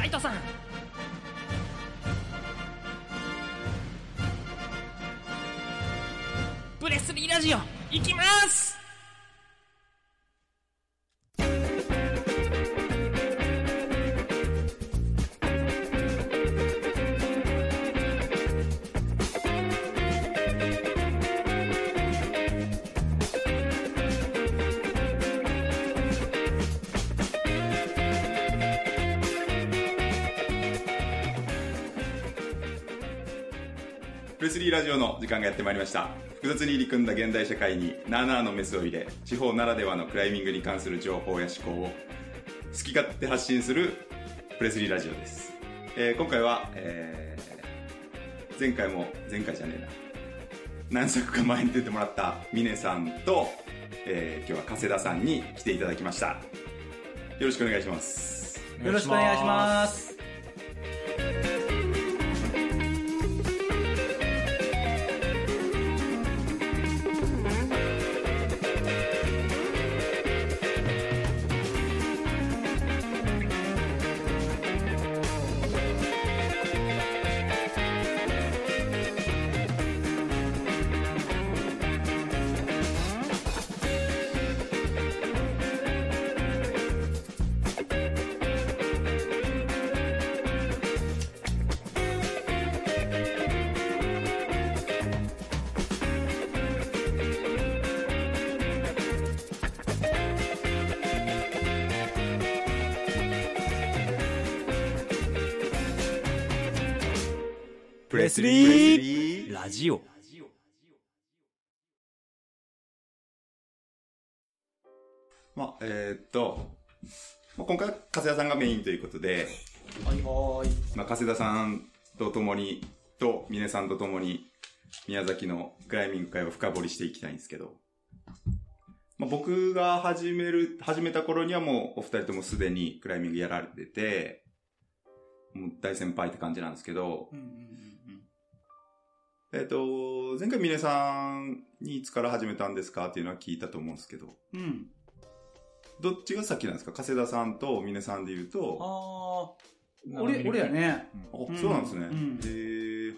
ライトさん。プレスリーラジオいきます。間がやってまいりました。複雑に入り組んだ現代社会になあなあのメスを入れ地方ならではのクライミングに関する情報や思考を好き勝手発信するプレスリーラジオです、えー今回は、えー前回も前回じゃねえな。何作か前に出てもらった峰さんと、えー今日は加瀬田さんに来ていただきました。よろしくお願いします。よろしくお願いします。スリーラジオ。まあ、えーっと、まあ、今回は加瀬田さんがメインということで、はいはーい。まあ、加瀬田さんと共に、と、峰さんと共に、宮崎のクライミング会を深掘りしていきたいんですけど、まあ、僕が始める、始めた頃にはもうお二人ともすでにクライミングやられてて、大先輩って感じなんですけど、うんうんうんえっ、と、前回峰さんにいつから始めたんですかっていうのは聞いたと思うんですけど、うん。うん。どっちが先なんですか？加瀬田さんと峰さんで言うと、ああ、俺、俺やね。あ、うんそうなんですね。うんへー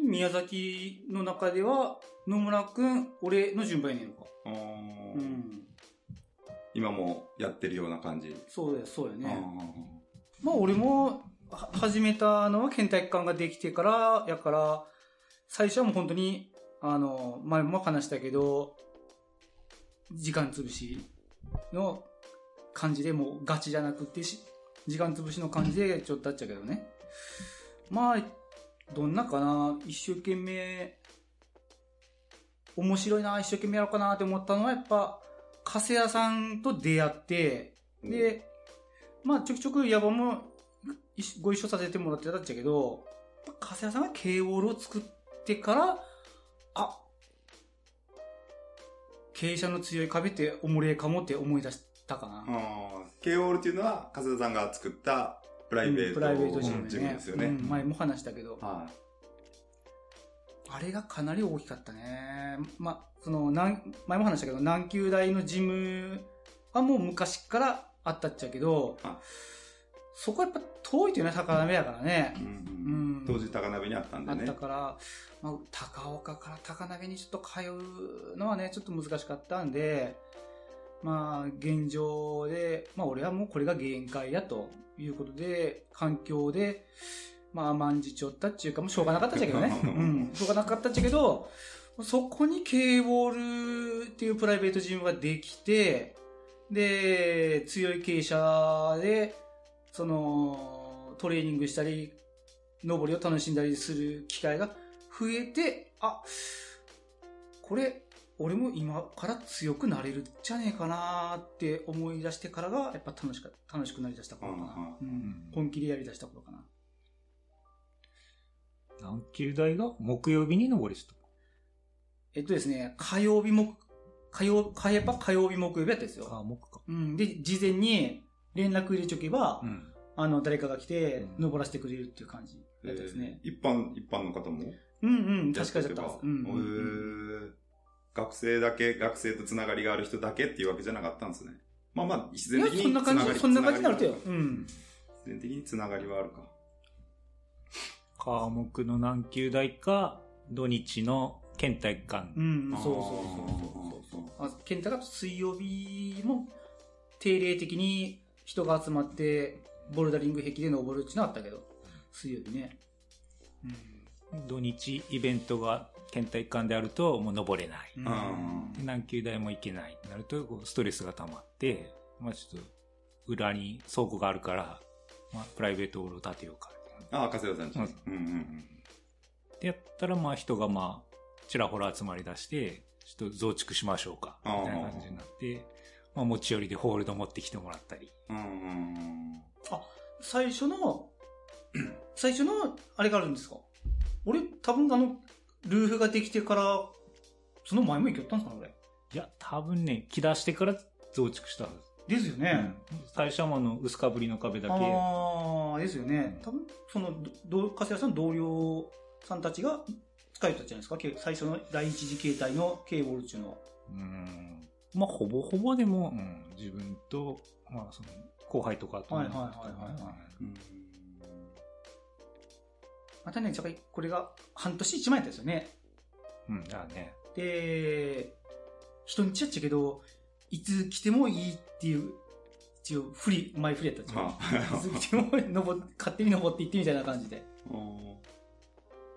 宮崎の中では、野村くん、俺の順番やねんか。あーうん。今もやってるような感じ。そうや、そうやあね。まあ俺も、は始めたのは県体育館ができてから、やから、最初はもう本当に、あの、前も話したけど、時間潰しの感じでもうガチじゃなくてし、時間潰しの感じでちょっとあっちゃうけどね。まあ、どんなかな、一生懸命、面白いな、一生懸命やろうかなって思ったのはやっぱ、加瀬谷さんと出会って、ーで、まあ、ちょくちょく野望もいご一緒させてもらってたっちゃけど、加瀬谷さんが K ウォールを作ってから、あ、傾斜の強い壁っておもれえかもって思い出したかな。K オールっていうのは、加瀬田さんが作ったプライベート、うんプライベートジムですよね。うん前も話したけど、はあれがかなり大きかったね。まあ、その、なん前も話したけど、南球大のジムはもう昔からあったっちゃけどあ、そこはやっぱ遠いというのは高鍋やからねい。。うんうん当時高鍋にあったんでね。あったから、まあ、高岡から高鍋にちょっと通うのはね、ちょっと難しかったんで、まあ、現状で、まあ、俺はもうこれが限界やということで、環境で、まあ、甘んじちょったっていうか、もうしょうがなかったっちゃけどね。うん。しょうがなかったっちゃけど、そこに K ボールっていうプライベートジムができて、で、強い傾斜で、その、トレーニングしたり、登りを楽しんだりする機会が増えて、あ、これ、俺も今から強くなれるんじゃねえかなって思い出してからが、やっぱ楽しか、楽しくなりだした頃かな。ううん本気でやりだした頃かな。南球大が木曜日に登りした？えっとですね、火曜日も、火曜、火やっぱ火曜日木曜日やったんですよ。あ、木か。うん。で、事前に連絡入れちょけば、うん。あの、誰かが来て、うん登らせてくれるっていう感じだったですね。えー一般、一般の方も？うんうん、や確かにだったんです。うんうん学生だけ、学生とつながりがある人だけっていうわけじゃなかったんですね。まあまあ、自然的にそんな感じ、つがりそんな感じになるとよ。つうん。ながり全的につながりはあるか。科目の何級大か、土日の県体育館。うん、そうそうあーそうそうそう。あ、健太が水曜日も定例的に人が集まって、ボルダリング壁で登るっていうのはあったけど、水曜日ね。うん。土日イベントが県体育館であるともう登れない。何級大も行けないってなるとこうストレスが溜まって、まあちょっと裏に倉庫があるから、まあプライベートオールを建てようか。ああ、加瀬田さんち。ううんんうんうん。でやったらまあ人がまあちらほら集まり出して、ちょっと増築しましょうか。みたいな感じになって、まあ持ち寄りでホールド持ってきてもらったり。うんうん最初の、最初のあれがあるんですか？俺、多分あの、ルーフができてから、その前も行ったんですかね、いや、多分ね、木出してから増築したはず。俺。ですよね。最初はあの薄かぶりの壁だけ。ああ、ですよね。多分、その、ど、加瀬谷さんの同僚さんたちが使えたじゃないですか？け最初の第一次形態のボールっていうのは。うん。まあ、ほぼほぼでも、うん、自分と、まあ、その、後輩とかと、はいはいはいはいはいうん。またね、これが半年一万円ですよね。うん、だね。で、人にちゃっちゃけど、いつ来てもいいっていう、一応、フリ、前フリやったんですよ。いつ来ても登っ勝手に登っていってみたいな感じで。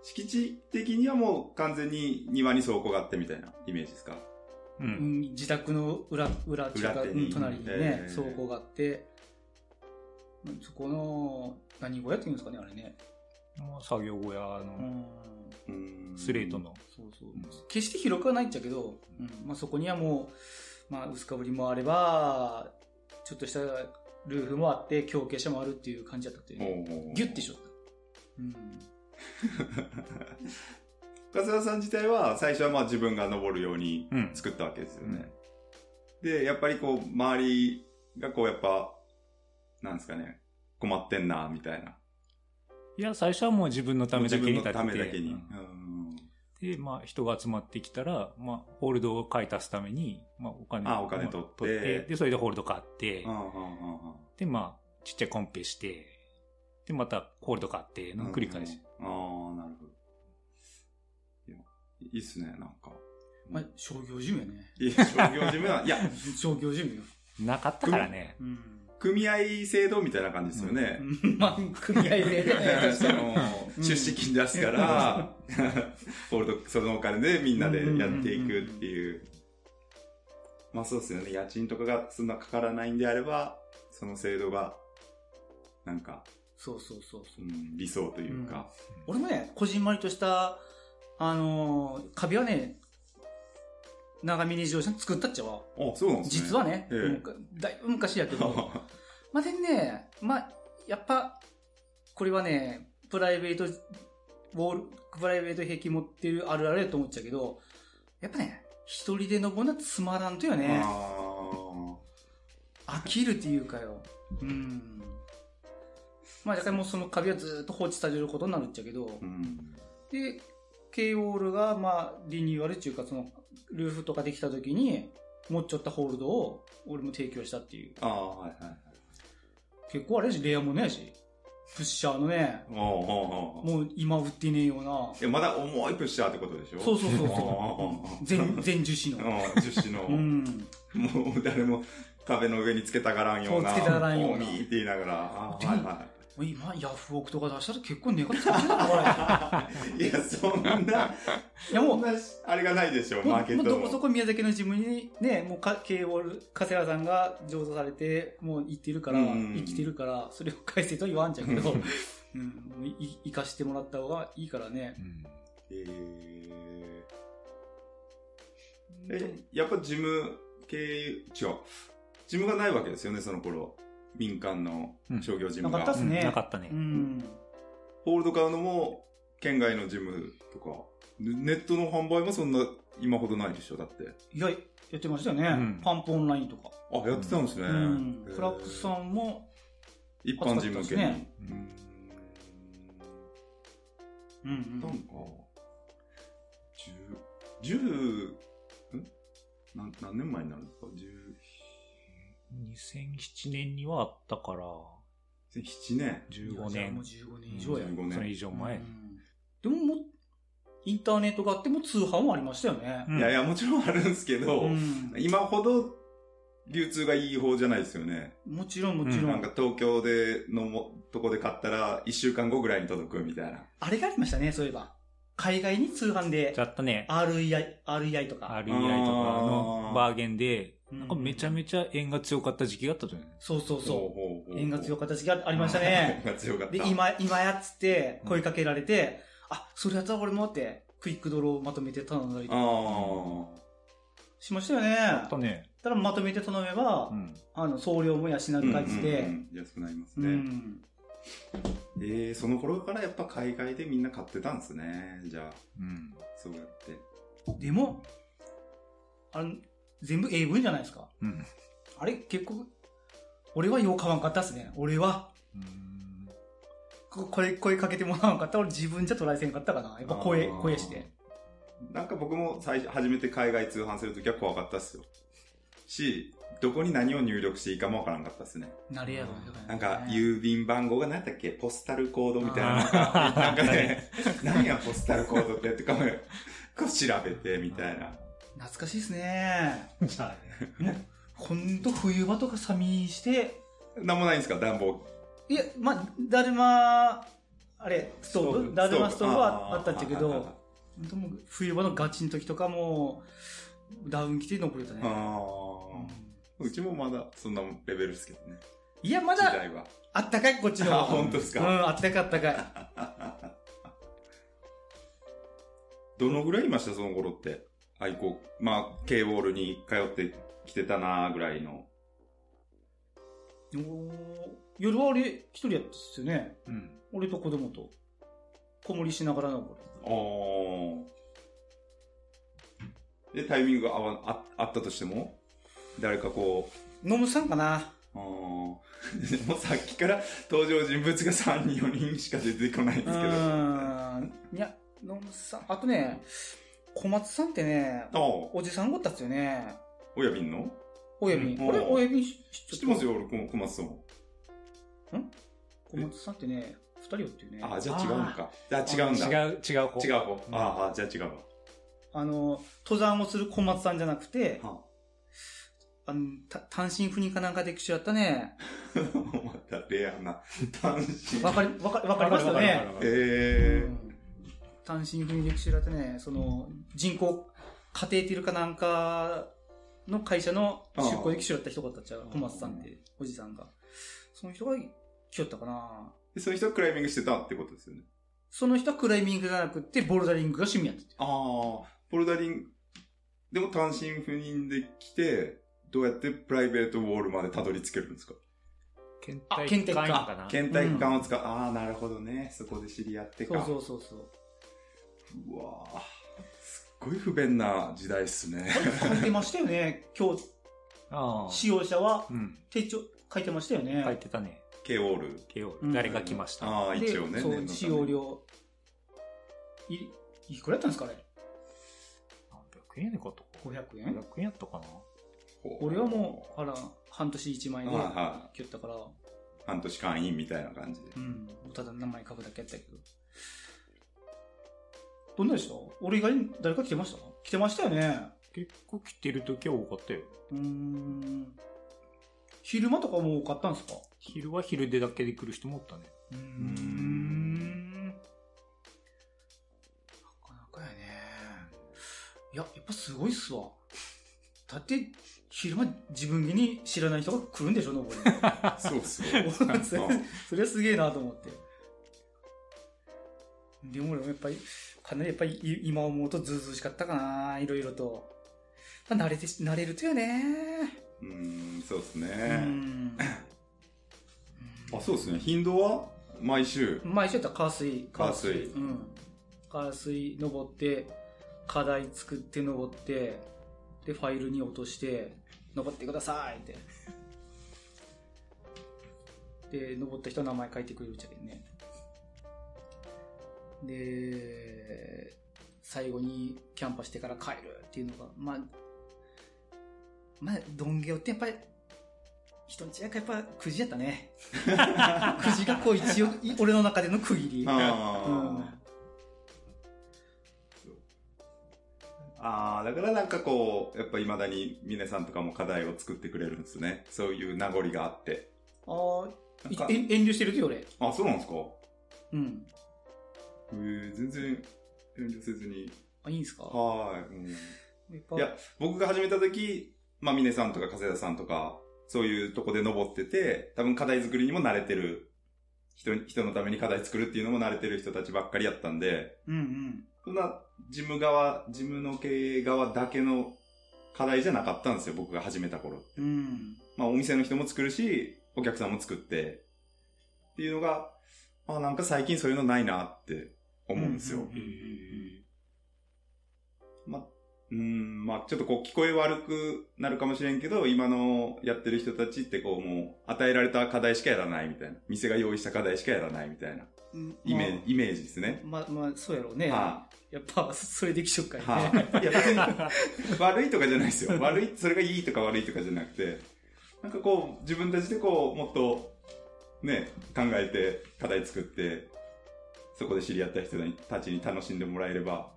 敷地的にはもう完全に庭に倉庫があってみたいなイメージですか？う。うんん、自宅の裏、裏っていうか、裏手にうん隣にねえ、ー倉庫があって、うんそこの、何小屋っていうんですかね、あれね。まあ作業小屋うのん。うんスレートの。そうそう。決して広くはないっちゃけど、うん。まあそこにはもう、まあ薄かぶりもあれば、ちょっとしたルーフもあって、強傾斜もあるっていう感じだったっていうね。ギュッてしょった。うん。深澤さん自体は最初はまあ自分が登るようにうん作ったわけですよね。で、やっぱりこう、周りがこうやっぱ、なんですかね、困ってんな、みたいな。いや、最初はもう自分のためだけに自分立てて。のためだけに。ううんんで、まあ、人が集まってきたら、まあ、ホールドを買い足すために、まあ、お金あお金取ってで、それでホールド買って、うんうんうんうんで、まあ、ちっちゃいコンペして、で、またホールド買っての繰り返し。うんうんああ、なるほど。いや、いいっすね、なんか。まあ、商業事務やね。いや、商業事務は、いや、商業事務よ。なかったからね。うん。組合制度みたいな感じですよね。うんまあ、組合でね。その出資金出すから、ホールド、そのお金でみんなでやっていくっていう。まあそうですよね。家賃とかがそんなかからないんであれば、その制度が、なんか、そうそうそうそうう。ん、理想というか。俺もね、こじんまりとした、あのー壁はね、長峰自動車に作ったっちゃわ。あ、そうなんですね。実はね、えだいぶ昔やけど、まあでね、まあ、やっぱ、これはね、プライベート、ウォール、プライベート壁持ってるあるあるやと思っちゃうけど、やっぱね、一人で登るのはつまらんとよね。あ飽きるっていうかよ。うん。まあ、だからもうその壁はずっと放置されることになるっちゃけど、ーうん。で、K ウォールが、まあ、リニューアルっていうか、その、ルーフとかできた時に、持っちゃったホールドを、俺も提供したっていう。ああ、はいはい。結構あれやし、レアもねやし。プッシャーのね、おうおうおうもう今売ってねえような。え、まだ重いプッシャーってことでしょ？そうそうそうあそう。ー全、全樹脂の。うん、樹脂の、うん。もう誰も壁の上につけたがらんような。そうつけたがらんようなって言いながら。はいは今、ヤフオクとか出したら結構値がついてるのかい。いや、そんな、いやもうあれがないでしょ、もうマーケットの。もうどこそこ宮崎のジムにね、もうか、ォール、加瀬原さんが上手されて、もう行ってるから、うん生きてるから、それを返せとは言わんちゃうけど、うん、い生かしてもらった方がいいからね。うんえーえ、やっぱ事務系、違う。事務がないわけですよね、その頃。民間の商業事務が。なかったっすねうんなかったね。うん。ホールド買うのも、県外の事務とか。ネットの販売もそんな、今ほどないでしょ、だって。いや、やってましたよね。うんパンプオンラインとか。あ、やってたんですね。うん。フラックスさんも、一般人向けに。うんうんなんか、十、十、ん？なん何年前になるんですか十、2007年にはあったから、7年。15いやじゃあ年もう。15年以上や。15それ年。以上前。うんでももう、インターネットがあっても通販もありましたよね。うんいやいや、もちろんあるんですけど、うん今ほど流通がいい方じゃないですよね。もちろんもちろん。なんか東京でのもとこで買ったら1週間後ぐらいに届くみたいな。あれがありましたね、そういえば。海外に通販でち、ょっとね、REI、REI とか。REI とかのバーゲンで、うんなんかめちゃめちゃ縁が強かった時期があったと思う。そうそうそう。縁が強かった時期がありましたね。縁が強かった。で、今、今やっつって声かけられて、あ、それやったら俺もって、クイックドローまとめて頼んだりとあかあ。しましたよね。あったね。ただまとめて頼めば、うん。あの、送料も養う感じで、うんうんうん安くなりますうね。ん。えー、その頃からやっぱ海外でみんな買ってたんですね。じゃあ、うん。そうやって。でも、あの、全部英文じゃないですか。うん。あれ、結構、俺はよう買わんかったっすね。俺は、うんここれ、声かけてもらわんかったら俺自分じゃトライせんかったかな。やっぱ声声して。なんか僕も最初、初めて海外通販するときは怖かったっすよ。し、どこに何を入力していいかもわからんかったっすね。なれやろ、なんか、う郵便番号が何だっけ？ポスタルコードみたいな。なんあか、ね、何やポスタルコードってやってかも、こう調べてみたいな。懐かしいですね。じゃあ、もう、ほんと冬場とか寒いして、なんもないんですか？暖房。いや、まあ、だるま、あれ、ストーブ？だるまストーブはあったっちゃけど、あほんともう冬場のガチの時とかも、ダウン着て登れたね。あうんーうちもまだそんなレベルですけどね。いや、まだ。あったかい、こっちの。あ 本当ですか？うん、あったかいあったかい。どのぐらいいましたその頃って？愛好。まあ、K ボールに通ってきてたなぐらいの。おー夜は俺一人やったっすよね。うん。俺と子供と。子守りしながらのこあーで、タイミングが合わああったとしても、誰かこう、れ。ノムさんかな。あー でもさっきから登場人物が3人、4人しか出てこないんうですけど。ーん。いや、ノムさん。あとね、小松さんってね、おじさんごったっすよね。親便の？親便。うんこれ親便知知ってますよ、俺、小松さん。小松さんってね、二人よっていうね。ああ、じゃあ違うのか。じゃあ違うんだ。違う、違う方。違う方。ああ、じゃあ違うわ。あの、登山をする小松さんじゃなくて、はあの、た単身赴任かなんかで一緒やったね。またレアな単身。わかり、わかわかりますよね。えうん単身赴任で一緒やったね、その、人工カテーテルかなんかの会社の出向で一緒やった人だったっちゃう、小松さんって、おじさんが。その人が来よったかな。ー、でその人はクライミングしてたってことですよね。その人はクライミングじゃなくて、ボルダリングが趣味やってて。ああ、ボルダリング、でも単身赴任で来て、どうやってプライベートウォールまでたどり着けるんですか？検あ体検体かかな。検体感を使う。ああ、なるほどね。そこで知り合ってか。そうそうそうそう。うわーすっごい不便な時代っすね。書いてましたよね。今日、ああ。使用者はうん。手帳書いてましたよね。書いてたね。K ウォール。KO うん誰が来ました？ああ、で一応ね。そう、使用。料。い、いくらやったんですかね何百円やねかと。?500 円？500円やったかな？俺はもう、あら、半年1万円ではいは切ったから、半年会員みたいな感じで。うん。ただ名前書くだけやったけど。どんなでした？俺以外に誰か来てました？来てましたよね。結構来てる時は多かったよ。うーん。昼間とかも多かったんですか？昼は昼でだけで来る人もおったね。うーん。なかなかやね。いや、やっぱすごいっすわ。だって、昼間自分家に知らない人が来るんでしょ、登り。そうっすよ。そ れそれはすげえなと思って。でも俺もやっぱり、かなりやっぱりい今思うとずうずうしかったかな、いろいろと。まあ、慣れてし、慣れるとよね。うーん、そうっすうね。ん。あ、そうですね。頻度は？毎週？毎週やったら火水、火水うん。火水登って、課題作って登って、で、ファイルに落として、登ってくださいって。で、登った人の名前書いてくれるっちゃけどね。で、最後にキャンパしてから帰るっていうのが、まあ、まあ、ドンゲオってやっぱり、人に違うかやっぱくじやったね。くじがこう一応、い俺の中での区切り。あーうんああ、だからなんかこう、やっぱ未だに峰さんとかも課題を作ってくれるんですね。そういう名残があって。ああ、遠遠慮してるよ、俺。あ、そうなんですか？うん。へえ全然遠慮せずに。あ、いいんですか？はい、うん。いや、僕が始めた時、まあ、峰さんとか加瀬田さんとか、そういうとこで登ってて、多分課題作りにも慣れてる、人に、人のために課題作るっていうのも慣れてる人たちばっかりやったんで、うんうん。そんな、事務側、事務の経営側だけの課題じゃなかったんですよ、僕が始めた頃。うん。まあ、お店の人も作るし、お客さんも作って、っていうのが、あ、なんか最近そういうのないなって思うんですよ。まあ、うーん、まあ、ちょっとこう聞こえ悪くなるかもしれんけど、今のやってる人たちってこうもう、与えられた課題しかやらないみたいな。店が用意した課題しかやらないみたいなうんイメージ、イメージですね。まあ、まあ、そうやろうね。はやっぱ、それできしょっかいね。はい、いや別に 悪いとかじゃないですよ。悪い、それがいいとか悪いとかじゃなくて、なんかこう、自分たちでこう、もっと、ね、考えて課題作って、そこで知り合った人たちに楽しんでもらえれば、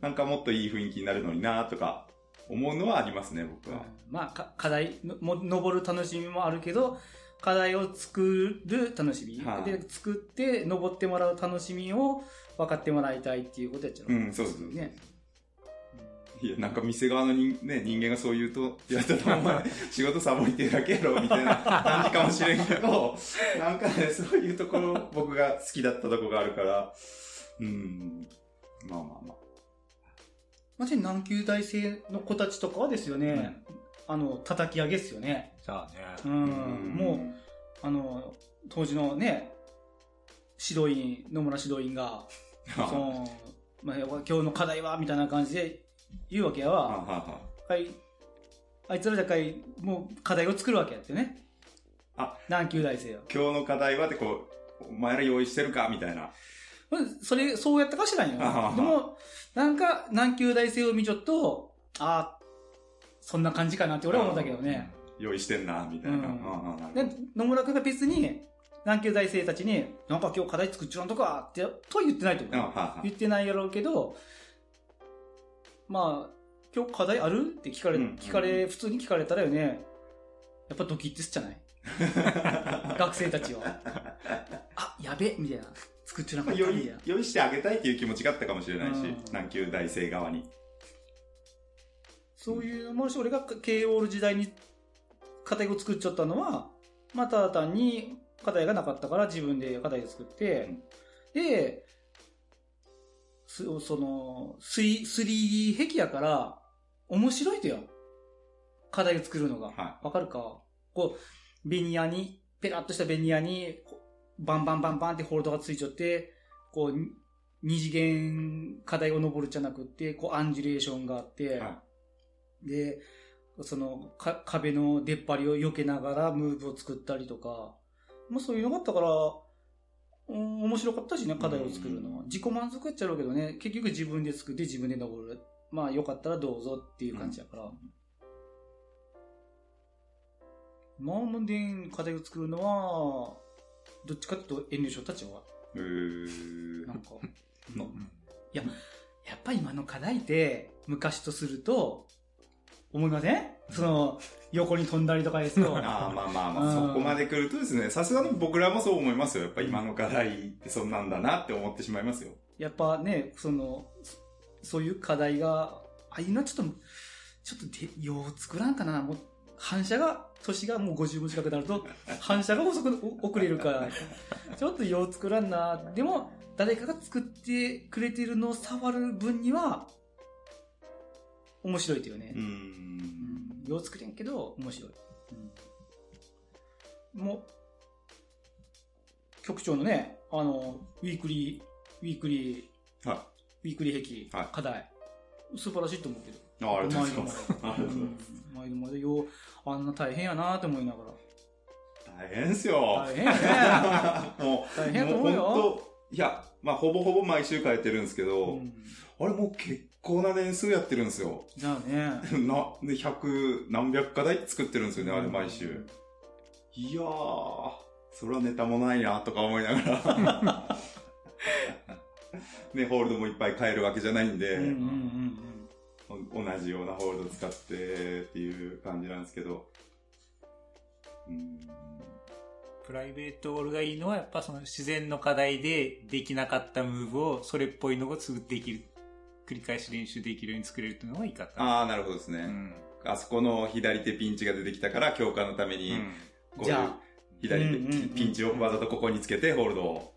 なんかもっといい雰囲気になるのになとか、思うのはありますね、僕は。まあ、か課題登る楽しみもあるけど、課題を作る楽しみ。はいで、作って、登ってもらう楽しみを分かってもらいたいっていうことやっちゃう。うんそうそうそうね。いや、なんか店側の人,、ね、人間がそう言うと、いや、ただお前、仕事サボりてるだけやろ、みたいな感じかもしれんけど、なんかね、そういうところ、僕が好きだったとこがあるから、うん、まあまあまあ。マジで南級大生の子たちとかはですよね、あの、叩き上げっすよね。さあね。うん。うんもう、あの、当時のね、指導員、野村指導員が、その、まあ、今日の課題は、みたいな感じで言うわけやはわ。はい。あいつらじゃかい、もう課題を作るわけやってね。あ、南級大生は。今日の課題はってこう、お前ら用意してるかみたいな。うんそれ、そうやったかしらんよ。でも、なんか、南級大生を見ちょっと、ああ、そんな感じかなって俺は思ったけどね。用意してんな、みたいな。でど、野村君が別に、南級大生たちに、なんか今日課題作っちゃうんとかって、とは言ってないと思う。言ってないやろうけど、まあ、今日課題ある？って聞かれ、うん聞かれ、普通に聞かれたらよね、やっぱドキッてすっちゃない 学生たちは。あ、やべみたいな。作っちゃなかったみた。用意してあげたいっていう気持ちがあったかもしれないし、うん南級大生側に。そういうのもし、俺がオール時代に課題を作っちゃったのは、まあ、ただ単に課題がなかったから自分で課題を作って、で、すその、3- 3D 壁やから、面白いとよ。課題を作るのが。はわかるか？こう、ベニヤに、ペラッとしたベニヤに、バンバンバンバンってホールドがついちゃって、こう、に二次元課題を登るじゃなくって、こう、アンジュレーションがあって、はで、その、か、壁の出っ張りを避けながらムーブを作ったりとか、まあそういうのがあったから、うん、面白かったしね、課題を作るのは。自己満足やっちゃうけどね、結局自分で作って自分で登る。まあよかったらどうぞっていう感じだから。マーモン課題を作るのは、どっちかっていうと遠慮しよったっちゃうわ。うーなんか。のやっぱ今の課題って、昔とすると、思いません？その、横に飛んだりとかですと。ああまあまあまあ、うんそこまで来るとですね、さすがに僕らもそう思いますよ。やっぱ今の課題ってそんなんだなって思ってしまいますよ。やっぱね、その、そそういう課題が、ああいうのはちょっと、ちょっとで、よう作らんかな。もう、反射が、年がもう50分近くなると、反射が遅く、お遅れるから、ちょっとよう作らんな。でも、誰かが作ってくれてるのを触る分には、面白いというねう。んん、よう作れんけど、面白い。うん、もう、局長のね、あの、ウィークリー、ウィークリー、はウィークリー壁、はい課題。素晴らしいと思うけど。い。あありがとうございます。あ毎度毎度よう、あんな大変やなと思いながら。大変ですよ。大変やね。もう、大変やと思うよいや、まあほぼほぼ毎週変えてるんですけど、うんあれもう結構な年数やってるんですよ。じゃあね。な、何百課題作ってるんですよね、あれ毎週うん。いやー、それはネタもないな、とか思いながら。ね、ホールドもいっぱい変えるわけじゃないんで、うんうんうんお同じようなホールド使ってっていう感じなんですけど。うん。プライベートオールがいいのは、やっぱその自然の課題でできなかったムーブを、それっぽいのをすぐできる、繰り返し練習できるように作れるっていうのがいいかった。ああ、なるほどですね。うん。あそこの左手ピンチが出てきたから、強化のために、うんこういうじゃあ左手うんうんうんうんピンチをわざとここにつけて、ホールドを、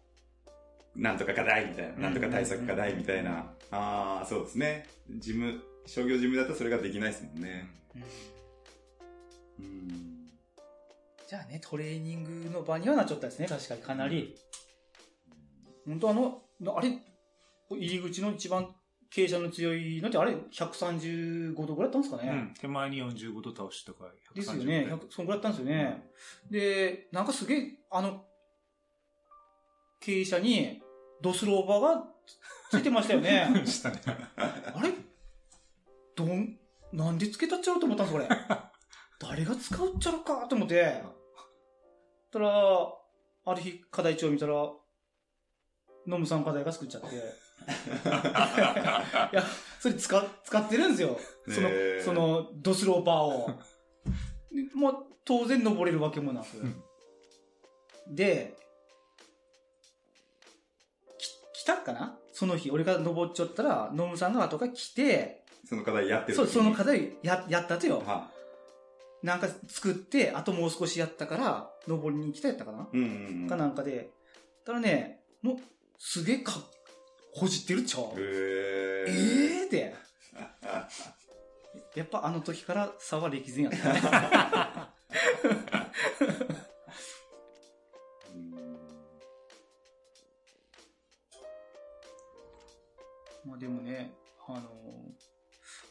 なんとか課題みたいな、んなんとか対策課題みたいな。ああ、そうですね。事務、商業事務だとそれができないですもんね。うんうん。じゃあね、トレーニングの場にはなっちゃったですね、確かにかなり。本当あの、あれ、入り口の一番傾斜の強いのってあれ、135度ぐらいだったんですかね。うん。手前に45度倒したから、ですよね。100そんぐらいだったんですよね。で、なんかすげえ、あの、傾斜にドスローバーがついてましたよね。したね。あれ？どん、なんでつけたっちゃろうと思ったんです、これ。誰が使うっちゃろかと思って。たら、ある日課題帳見たら、ノムさん課題が作っちゃって。いや、それ使、使ってるんですよ。そのその、ドスローバーを。でまあ、当然登れるわけもなく。で、き、来たかな？その日、俺が登っちゃったら、ノムさんが後が来て、その課題やってるそう、その課題や、やったとよ。はなんか作って、あともう少しやったから、登りに来たやったかな、うんうんうん。かなんかで。ただね、もう、すげえか、ほじってるっちゃう。へえー。えーって。やっぱあの時から差は歴然やったまあでもね、あの、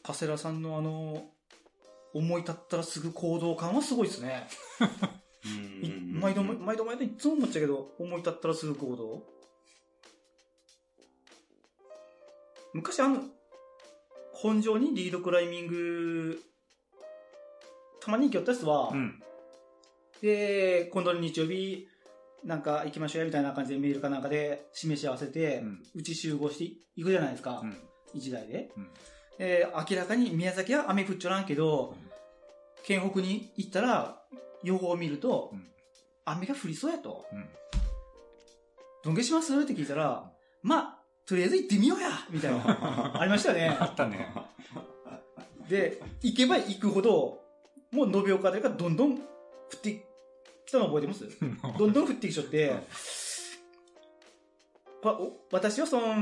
カセラさんのあの、思い立ったらすぐ行動感はすごいですね。い毎度、毎度毎度いつも思っちゃうけど、思い立ったらすぐ行動。昔あの、本上にリードクライミング、たまに行きよったやつは、うん。で、今度の日曜日、なんか行きましょうやみたいな感じでメールかなんかで示し合わせて、うち集合して行くじゃないですか。うん。一台で。うんえー明らかに宮崎は雨降っちょらんけど、県北に行ったら、予報を見ると、うん雨が降りそうやと。うん。どんげします？って聞いたら、まあ、とりあえず行ってみようやみたいな。ありましたよね。あったね。で、行けば行くほど、もう延岡でがどんどん降ってきたの覚えてます？どんどん降ってきちゃって、わお私はその、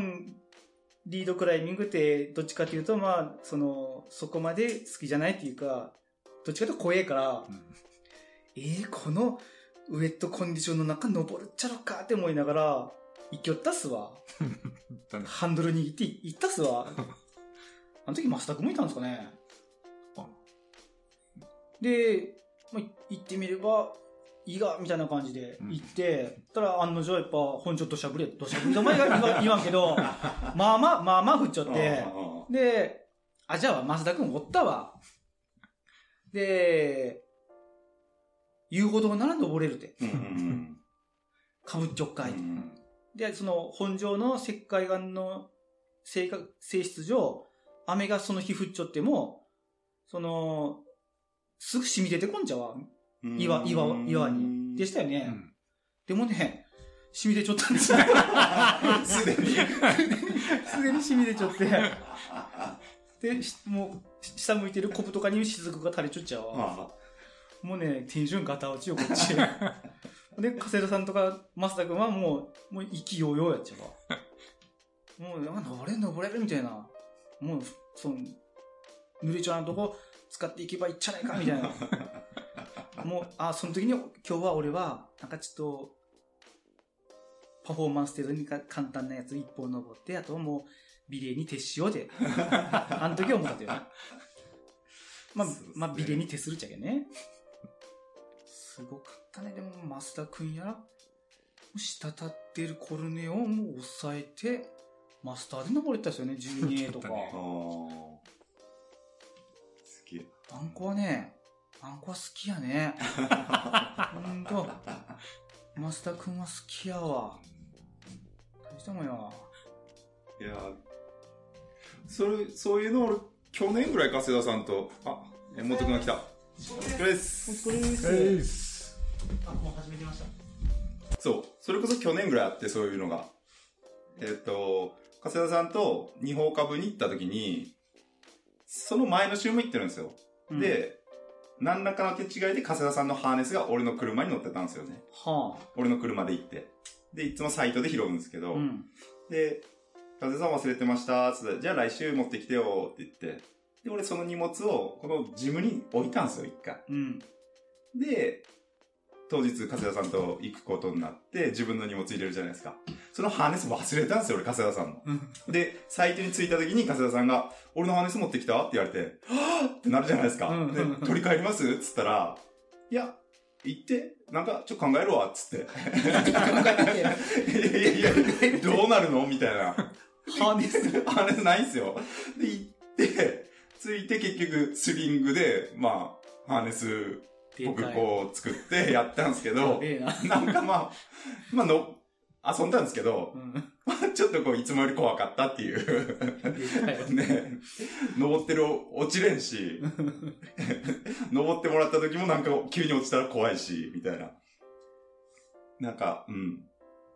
リードクライミングって、どっちかというと、まあ、その、そこまで好きじゃないっていうか、どっちかというと怖えから、うんえー、このウェットコンディションの中登るっちゃろかって思いながら、行きよったっすわ。ハンドル握って行ったっすわ。あの時増田君もいたんですかねあで、まあ、行ってみれば、いいが、みたいな感じで行って、たら案の定やっぱ本ちょっとしゃぶれ、どしゃぶりと前が言わんけど、まあまあ、まあまあ降っちゃって、で、あ、じゃあ、増田君おったわ。で、言うほどなら登れるって。うんうんかぶっちょっかい。うんで、その本上の石灰岩の性格性質上、雨がその日降っちゃっても、その、すぐ染み出てこんじゃわ？うん岩、岩、岩に。でしたよね。うんでもね、染み出ちゃったんですよ。すでに。すでに染み出ちゃって。で、しもう、下向いてるコブとかに雫が垂れちゃっちゃうわ。あもうね、テンションガタ落ちよ、こっち。で、加瀬田さんとか、増田君はもう、もう意気揚々やっちゃうわ。もう、あ登れる登れるみたいな。もう、その、濡れちゃうなとこ使っていけばいいんじゃないかみたいな。もう、あ、その時に今日は俺は、なんかちょっと、パフォーマンス程度にか簡単なやつ一本登って、あとはもう、美麗に徹しようで。あの時は思ったよね。まあ、まあ、美麗に徹するっちゃけね。すごかったね。でも、増田くんやら、滴ってるコルネをもう抑えて、マスターで登れたですよね、12A とか。ねあーすげえ。あんこはね、あんこは好きやね。ほんと。マスターくんは好きやわ。大したもんや。いやそれ、そういうの俺、去年ぐらい加瀬田さんと、あ、山本くんが来た。お疲れです。お疲れです。あ、もう始めてました。そう。それこそ去年ぐらいあって、そういうのが。えっ、と、加瀬田さんと二宝株に行った時に、その前の週も行ってるんですよ。うん、で、何らかの手違いで加瀬田さんのハーネスが俺の車に乗ってたんですよね。は俺の車で行って。で、いつもサイトで拾うんですけあ。ど、うん。で、加瀬さん忘れてました、つって、じゃあ来週持ってきてよって言って、で、俺その荷物をこのジムに置いたんですよ、一回。うん。で、当日、加瀬田さんと行くことになって、自分の荷物入れるじゃないですか。そのハーネス忘れたんですよ、俺、加瀬田さんの。で、サイトに着いた時に加瀬田さんが、俺のハーネス持ってきた？って言われて、はぁってなるじゃないですか。うんで、取り替えります？っつったら、いや、行って、なんか、ちょっと考えるわ、っつって。いやいやいや、どうなるの？みたいな。ハーネス。ハーネスないんすよ。で、行って、ついて結局、スリングで、まあ、ハーネス、僕こう作って やったんですけやど、な。なんかまあ、まあの、遊んだんですけどちょっとこう、いつもより怖かったっていう。ね、登ってる落ちれんし、登ってもらった時もなんか急に落ちたら怖いし、みたいな。なんか、うん。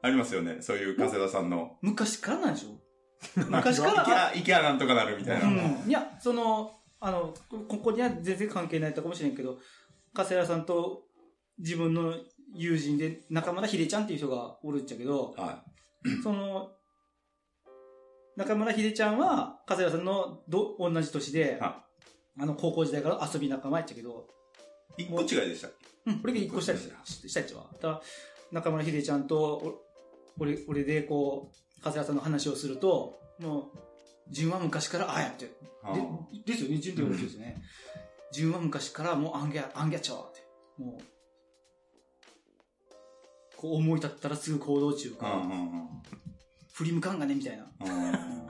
ありますよね。そういう加瀬田さんの。昔からなんでしょ？昔から？行きゃ、行きゃなんとかなるみたいな。うん。いや、その、あの、ここには全然関係ないかもしれんけど、加瀬原さんと自分の友人で中村秀ちゃんっていう人がおるっちゃけど、はその、中村秀ちゃんは、加瀬原さんのど同じ年で、はあの、高校時代から遊び仲間やっちゃけど、い。一個違いでしたっけ？うん、俺が一個下やししたっちゃわ。だから中村秀ちゃんと、お俺、俺でこう、加瀬原さんの話をすると、もう、順は昔から、ああやって、あでですよね、順って言われてるんですよね。順は昔からもうアンギャ、アンギャチャーって。もう、こう思い立ったらすぐ行動中か、うんうんうん振り向かんがね、みたいな。うん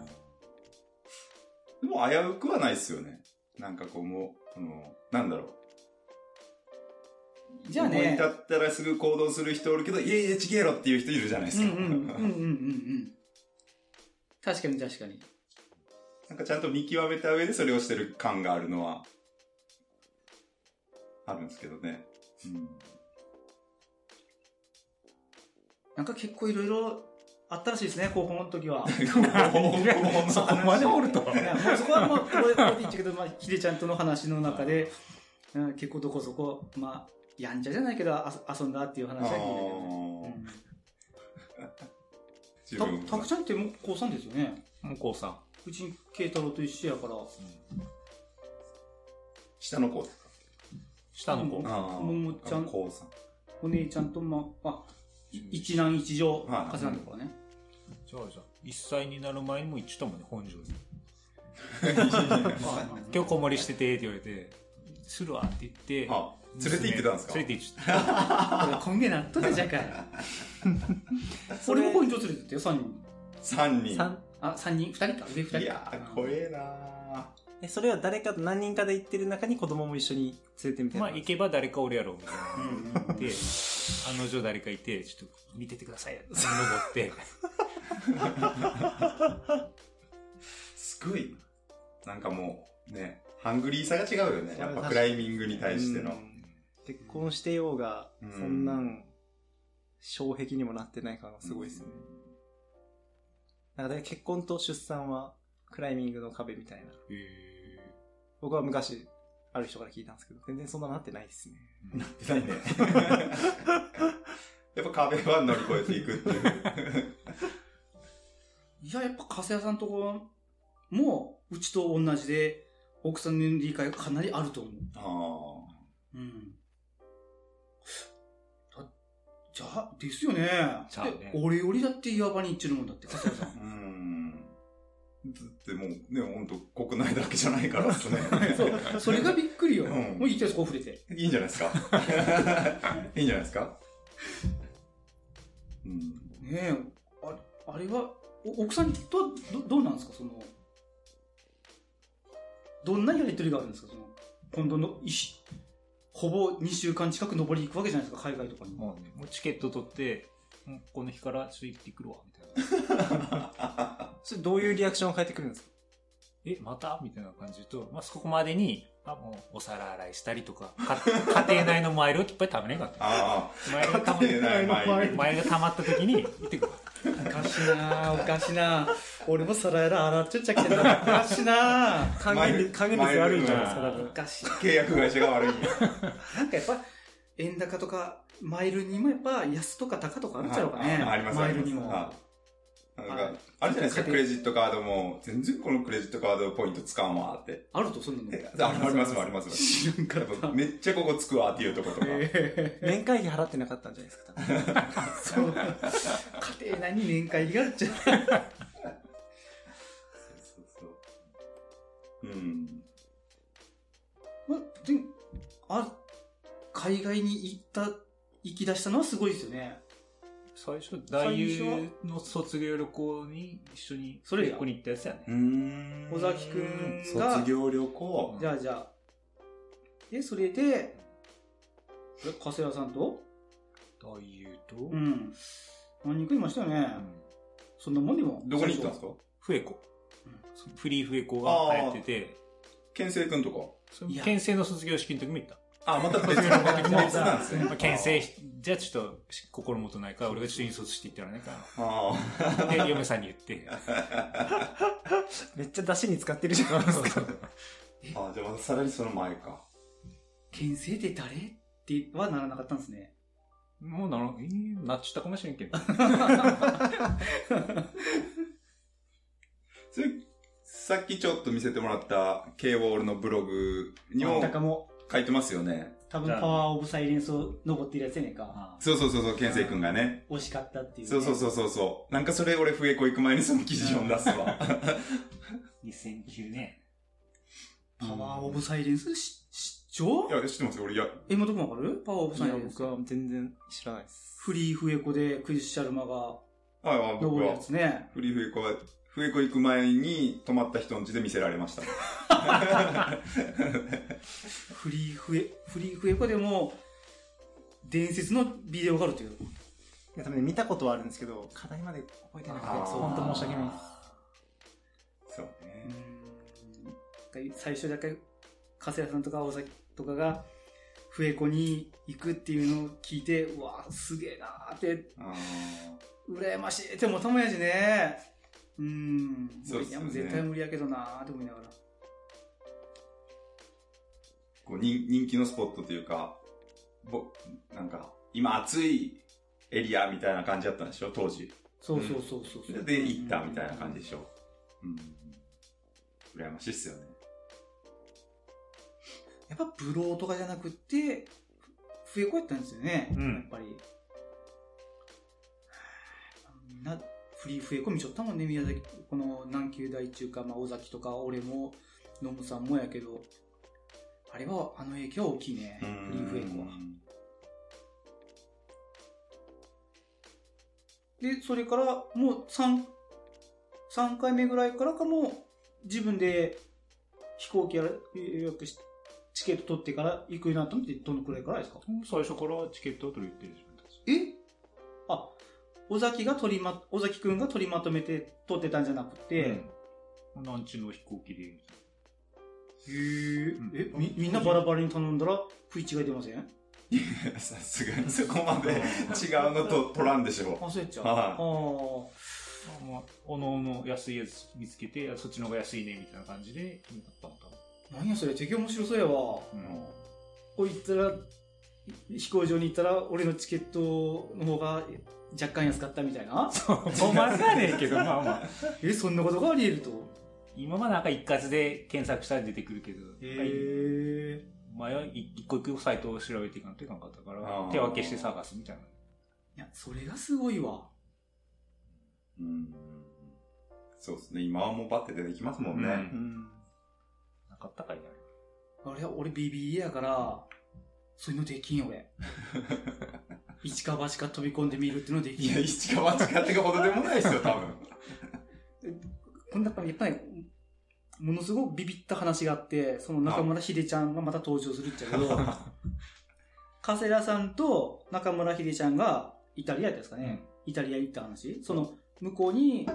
でも危うくはないっすよね。なんかこうもう、この、なんだろう。じゃあね思い立ったらすぐ行動する人おるけど、いやいや、ちげえろっていう人いるじゃないですか。うんうんうんうん。確かに確かに。なんかちゃんと見極めた上でそれをしてる感があるのは、あるんですけどね。うん。なんか結構いろいろあったらしいですね、高校の時は。そこまでおると。もうそこはもう、これ、これで言っちゃうけど、まあ、ひでちゃんとの話の中で、うん、結構どこそこ、まあ、やんちゃじゃないけど、あ遊んだっていう話は聞いたけどたたくちゃんってもう高3ですよね。もうこうさん。うち、慶太郎と一緒やから、下の子ですか下の子。ももちゃん高さん。お姉ちゃんと、まあ、一男一女、はい風なんだからね。じゃあじゃあ、1歳になる前にも行ってたもんね、本庄に。今日子守りしててって言われて、するわって言って、あ、連れて行ってたんですか？連れて行ってた。これ今月なっとったじゃんかい。俺も本庄連れてってよ、3人。三人。三あ、三人二人か上二人か。いやー、怖えなえ、それは誰かと何人かで行ってる中に子供も一緒に連れてみたいな。まあ、行けば誰かおるやろ、みたいうんな。で、案の定誰かいて、ちょっと見ててくださいって登って、すごい。なんかもう、ね、ハングリーさが違うよね。やっぱクライミングに対しての。結婚してようが、うんそんなん、障壁にもなってない感がすごいですね。なんかね結婚と出産は、クライミングの壁みたいな。え僕は昔、ある人から聞いたんですけど、全然そんななってないですね。なってないね。やっぱ壁は乗り越えていくっていう。いや、やっぱ、加瀬谷さんのところも、うちと同じで、奥さんの理解がかなりあると思う。あうん。だじゃあ、ですよね。じゃあねで俺よりだって岩場に行っちゃうもんだって、加瀬谷さんあ。。うん。だってもうね、本当国内だけじゃないからですね。そう、それがびっくりよ。うんもういいです、こう触れて。いいんじゃないですか？いいんじゃないですか？うん。ねえ、ああれは、お奥さんとどどうなんですか？その、どんなやりとりがあるんですか？その、今度のいし、ほぼ2週間近く登り行くわけじゃないですか、海外とかに。もうね、もうチケット取って、うんこの日からちょっと行ってくるわ、みたいな。それどういうリアクションを変えてくるんですか？え、また？みたいな感じと、まあ、そこまでに、あ、もう、お皿洗いしたりとか、か 家庭内のマイルをいっぱい食べねえかった。あマイルが溜まっ家庭内マイルマイルが溜まった時に、行ってくるわ。おかしいなおかしいな俺も皿やら洗っちゃっちゃけど、おかしいな還元率還元率悪いんじゃないですか。おかしい。あ契約会社が悪いんやなんかやっぱ、円高とか、マイルにもやっぱ安とか高とかあるんちゃうかね。あありますマイルにも。あなんはいか、あるじゃないですか、クレジットカードも、全然このクレジットカードポイント使わんわって。あると、そんなの。えありますあります。知らんかめっちゃここつくわっていうとことか。え年会費払ってなかったんじゃないですか、多分。ー そう。家庭内に年会費があるっちゃう。そうそうそう。うん。ま、であ、海外に行った、行き出したのはすごいですよね。最初、大優の卒業旅行に一緒に、それやここに行ったやつやね。ん尾崎くんが卒業旅行。じゃあじゃあ。で、それで、え加瀬谷さんと？大優と、う。ん。何人かいましたよね。うんそんなもんでも。どこに行ったんですか？フエコうん。フリーフエコが流行ってて、県政くんとか？県政の卒業式の時も行った。あ、また別の別なんですね。まあ、県政、じゃあちょっと心もとないから、俺がちょっと引率していったらねか。で、嫁さんに言って。めっちゃ出汁に使ってるじゃないですか。あ。あ、じゃあまたさらにその前か。県政って誰ってはならなかったんですね。もうなの、えー、なっちゃったかもしれんけど。それ、さっきちょっと見せてもらった K ウォールのブログにもたかも、書いてますよね。多分パワーオブサイレンスを登ってるやつやねんか。そうそうそうそう、県政くんがね。惜しかったっていう、ね。そうそうそうそうそう。なんかそれ俺笛子行く前にその記事読んだっすわ。2009年。パワーオブサイレンスし出張いや、知ってますよ。俺、いや、え、今どこわかるパワーオブいやサイレンス僕。は全然知らないです。フリーフエコでクリス・シャルマがはいはい、僕は登るやつね。フリー笛子は、笛子行く前に泊まった人の家で見せられました。フリーフエ、フリーフエコでも、伝説のビデオがあるという。いや、多分ね、見たことはあるんですけど、課題まで覚えてなくて、本当申し訳ないです。そううね。ん最初だけ、加瀬谷さんとか大崎とかが、フエコに行くっていうのを聞いて、うわすげえなーって、あ羨ましいって思ったもんやしね。うん。そうね絶対無理やけどなーって思いながら。こう人人気のスポットというか、ぼ、なんか、今暑いエリアみたいな感じだったんでしょ？当時。そうそうそうそうそう。で、行ったみたいな感じでしょ？うん。羨ましいっすよね。やっぱブローとかじゃなくって、フエコやったんですよね。うんやっぱり。みんな、フリーフエコ見ちゃったもんね、宮崎。この南球大中華、まあ、尾崎とか、俺も、ノムさんもやけど、あれは、あの影響は大きいね、フリーフエコは。で、それから、もう3、三回目ぐらいからかも、自分で飛行機やら予約し、チケット取ってから行くようになったのってどのくらいからですか？最初からチケットを取るえ？あ、尾崎が取りま、尾崎くんが取りまとめて取ってたんじゃなくて。うん。なんちの飛行機で。へーうんえ、み、みんなバラバラに頼んだら食い違い出ません？さすがにそこまで違うのと 取らんでしょあ、そうやっちゃう。はいあまあ、おのおの安いやつ見つけて、そっちの方が安いね、みたいな感じで決めたったの多あ。何やそれ、敵面白そうやわ。こ分。う行ったら、飛行場に行ったら、俺のチケットの方が若干安かったみたいな？そうまさねえけど、まあまあ。え、そんなことがあり得ると？今はなんか一括で検索したら出てくるけど、へ前は一個一個サイトを調べていかなきゃいかなかったから手分けして探すみたいな。いや、それがすごいわ。う。うん。そうですね。今はもうバッて出てきますもんね。うんうん。なかったかいな。あれ、俺 BBA やから、そういうのできんよ、俺。一か八か飛び込んでみるっていうので。いや、一か八かってかほどでもないですよ、多分。こんなやっぱり、ものすごくビビった話があって、その中村秀ちゃんがまた登場するっちゃけど、カセラさんと中村秀ちゃんがイタリアですかね、イタリア行った話。その、向こうに、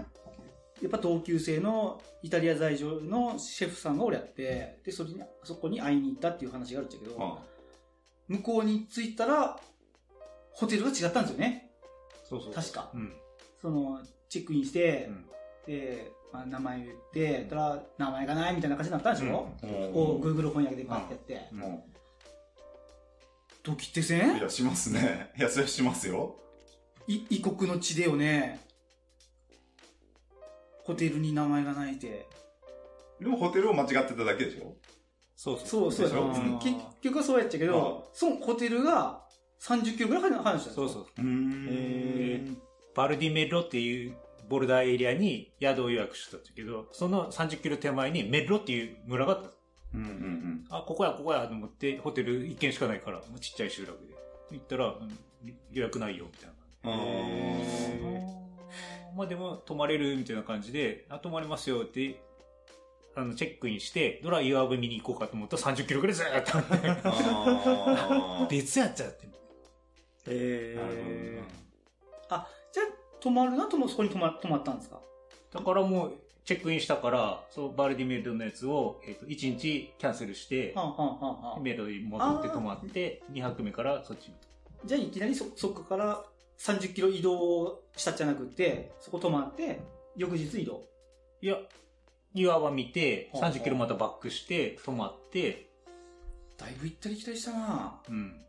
やっぱ同級生のイタリア在住のシェフさんが俺やって、で、それに、そこに会いに行ったっていう話があるっちゃけど、あ向こうに着いたら、ホテルが違ったんですよね。そうそう。確か。うん。その、チェックインして、うんで、まあ、名前言って、たら、名前がないみたいな感じになったんでしょ、うんこう、Google 翻訳でパッてやって。うんもドキってせう、いんや、しますね。いや、それはしますよ。い異国の地でよね。ホテルに名前がないて。でもホテルを間違ってただけでしょ？そうそう。そう、そうやろでしょ？うん結局はそうやっちゃけど、そのホテルが30キロぐらい離れてたんですよ。そうそう。えーバルディメロっていうボルダーエリアに宿を予約してたんだけど、その30キロ手前にメロっていう村があったんですうんうんあ、ここや、ここやと思って、ホテル一軒しかないから、もうちっちゃい集落で。行ったら、うん予約ないよ、みたいな。うん。あまあでも、泊まれるみたいな感じで、あ、泊まれますよって、あの、チェックインして、ドラ岩場見に行こうかと思ったら30キロぐらいずーっと。別やっちゃって。えなるあ、じゃあ、泊まるなともそこに泊ま泊まったんですか？だからもう、チェックインしたから、そう、バルディメルドのやつを、えっ、と、1日キャンセルして、はんはんはメロに戻って泊まって、2泊目からそっち。じゃあいきなりそ、そこから30キロ移動したんじゃなくて、そこ泊まって、翌日移動。いや、岩場見て、はあはあ30キロまたバックして、泊まって、だいぶ行ったり来たりしたな。うん。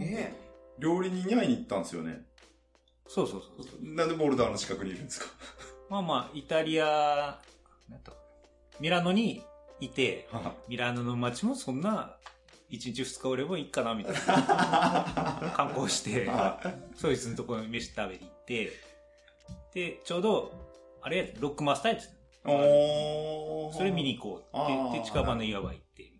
え料理人に会いに行ったんですよね。そうそうそうそう。なんでボルダーの近くにいるんですか？まあまあ、イタリア、なんだったかなミラノにいて、ミラノの街もそんな、1日2日おればいいかな、みたいな。観光して、そいつのところに飯食べに行って、で、ちょうど、あれやロックマスターやつ。おーそれ見に行こうあって。ーで、近場の岩場行って。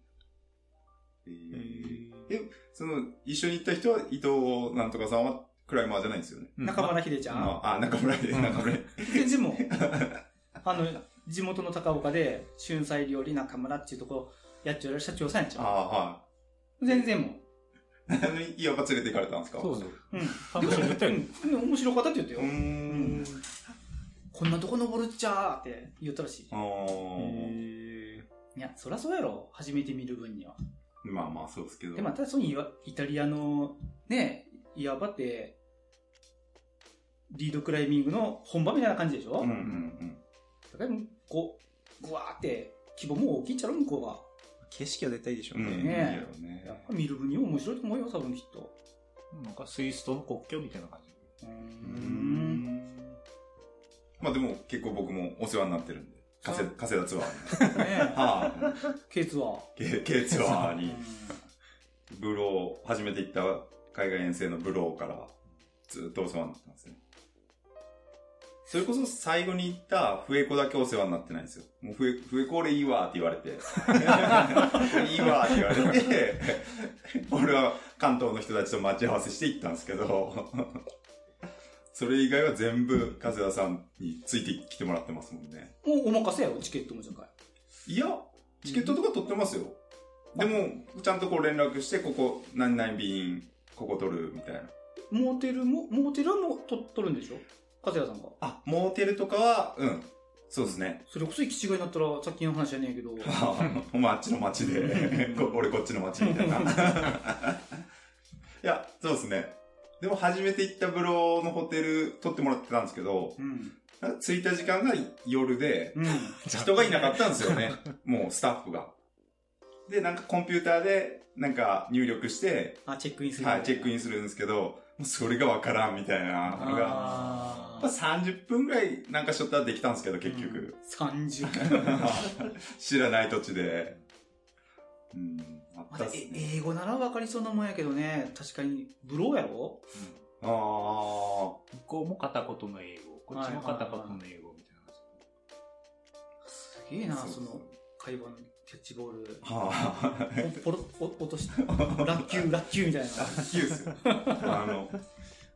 えーえ、その、一緒に行った人は伊藤なんとかさんはクライマーじゃないんですよね。うん中村秀ちゃん、あ、あ中村で、中村で。全然もう、あの、地元の高岡で、春菜料理中村っていうところ、やっちゃう社長さんやっちゃあはう。全然もう。い。あの、いわば連れて行かれたんですか？そうそう。うん。楽しみ面白かったって言ったよ。うーん。こんなとこ登るっちゃーって言ったらしい。あーいや、そりゃそうやろ。初めて見る分には。まあまあ、そうですけど。で、またそのイタリアの、ね、岩場って、リードクライミングの本場みたいな感じでしょ、うんうんうん。だからこう、ぐわーって、規模も大きいっちゃろ、向こうが。景色は絶対いいでしょううん、ね。いいねやっぱ見る分には面白いと思うよ、多分きっと。なんかスイスとの国境みたいな感じ。うん。まあでも結構僕もお世話になってるんで。加瀬加瀬田ツアーに。ねはい。ケツは。K, K ツアーにうん、ブロー、初めて行った海外遠征のブローからずっとお世話になってますね。それこそ最後に行った笛子だけお世話になってないんですよ。もう笛、笛子俺いいわって言われて。いいわって言われて、俺は関東の人たちと待ち合わせして行ったんですけど、それ以外は全部、加瀬田さんについてきてもらってますもんね。もうお任せやろ、チケットもじゃかい。いや、チケットとか取ってますよ。でも、ちゃんとこう連絡して、ここ、何々便、ここ取る、みたいな。モーテルも、モーテルはもう取取るんでしょ？加谷さんが。あ、モーテルとかは、うん、そうですね。それこそ行き違いになったら、さっきの話じゃねえけど。お前あっちの町で、こ俺こっちの町みたいな。いや、そうですね。でも初めて行ったブローのホテル取ってもらってたんですけど、うん。着いた時間が夜で、うん。人がいなかったんですよね。もうスタッフが。で、なんかコンピューターで、なんか入力して、あ、チェックインする。はい、チェックインするんですけど、もうそれがわからんみたいなのが、あまあ、30分ぐらいなんかしょったらできたんですけど、結局。30。知らない土地で。うん、あま英語なら分かりそうなもんやけどね、確かに、ブローやろ？あ向こうも片言の英語、こっちも片言の英語みたいな感すげえな、その、会話のキャッチボール。あ。はポロ、お落として、ラッキュー、ラッキューみたいな。あ。キュース。あの、じ。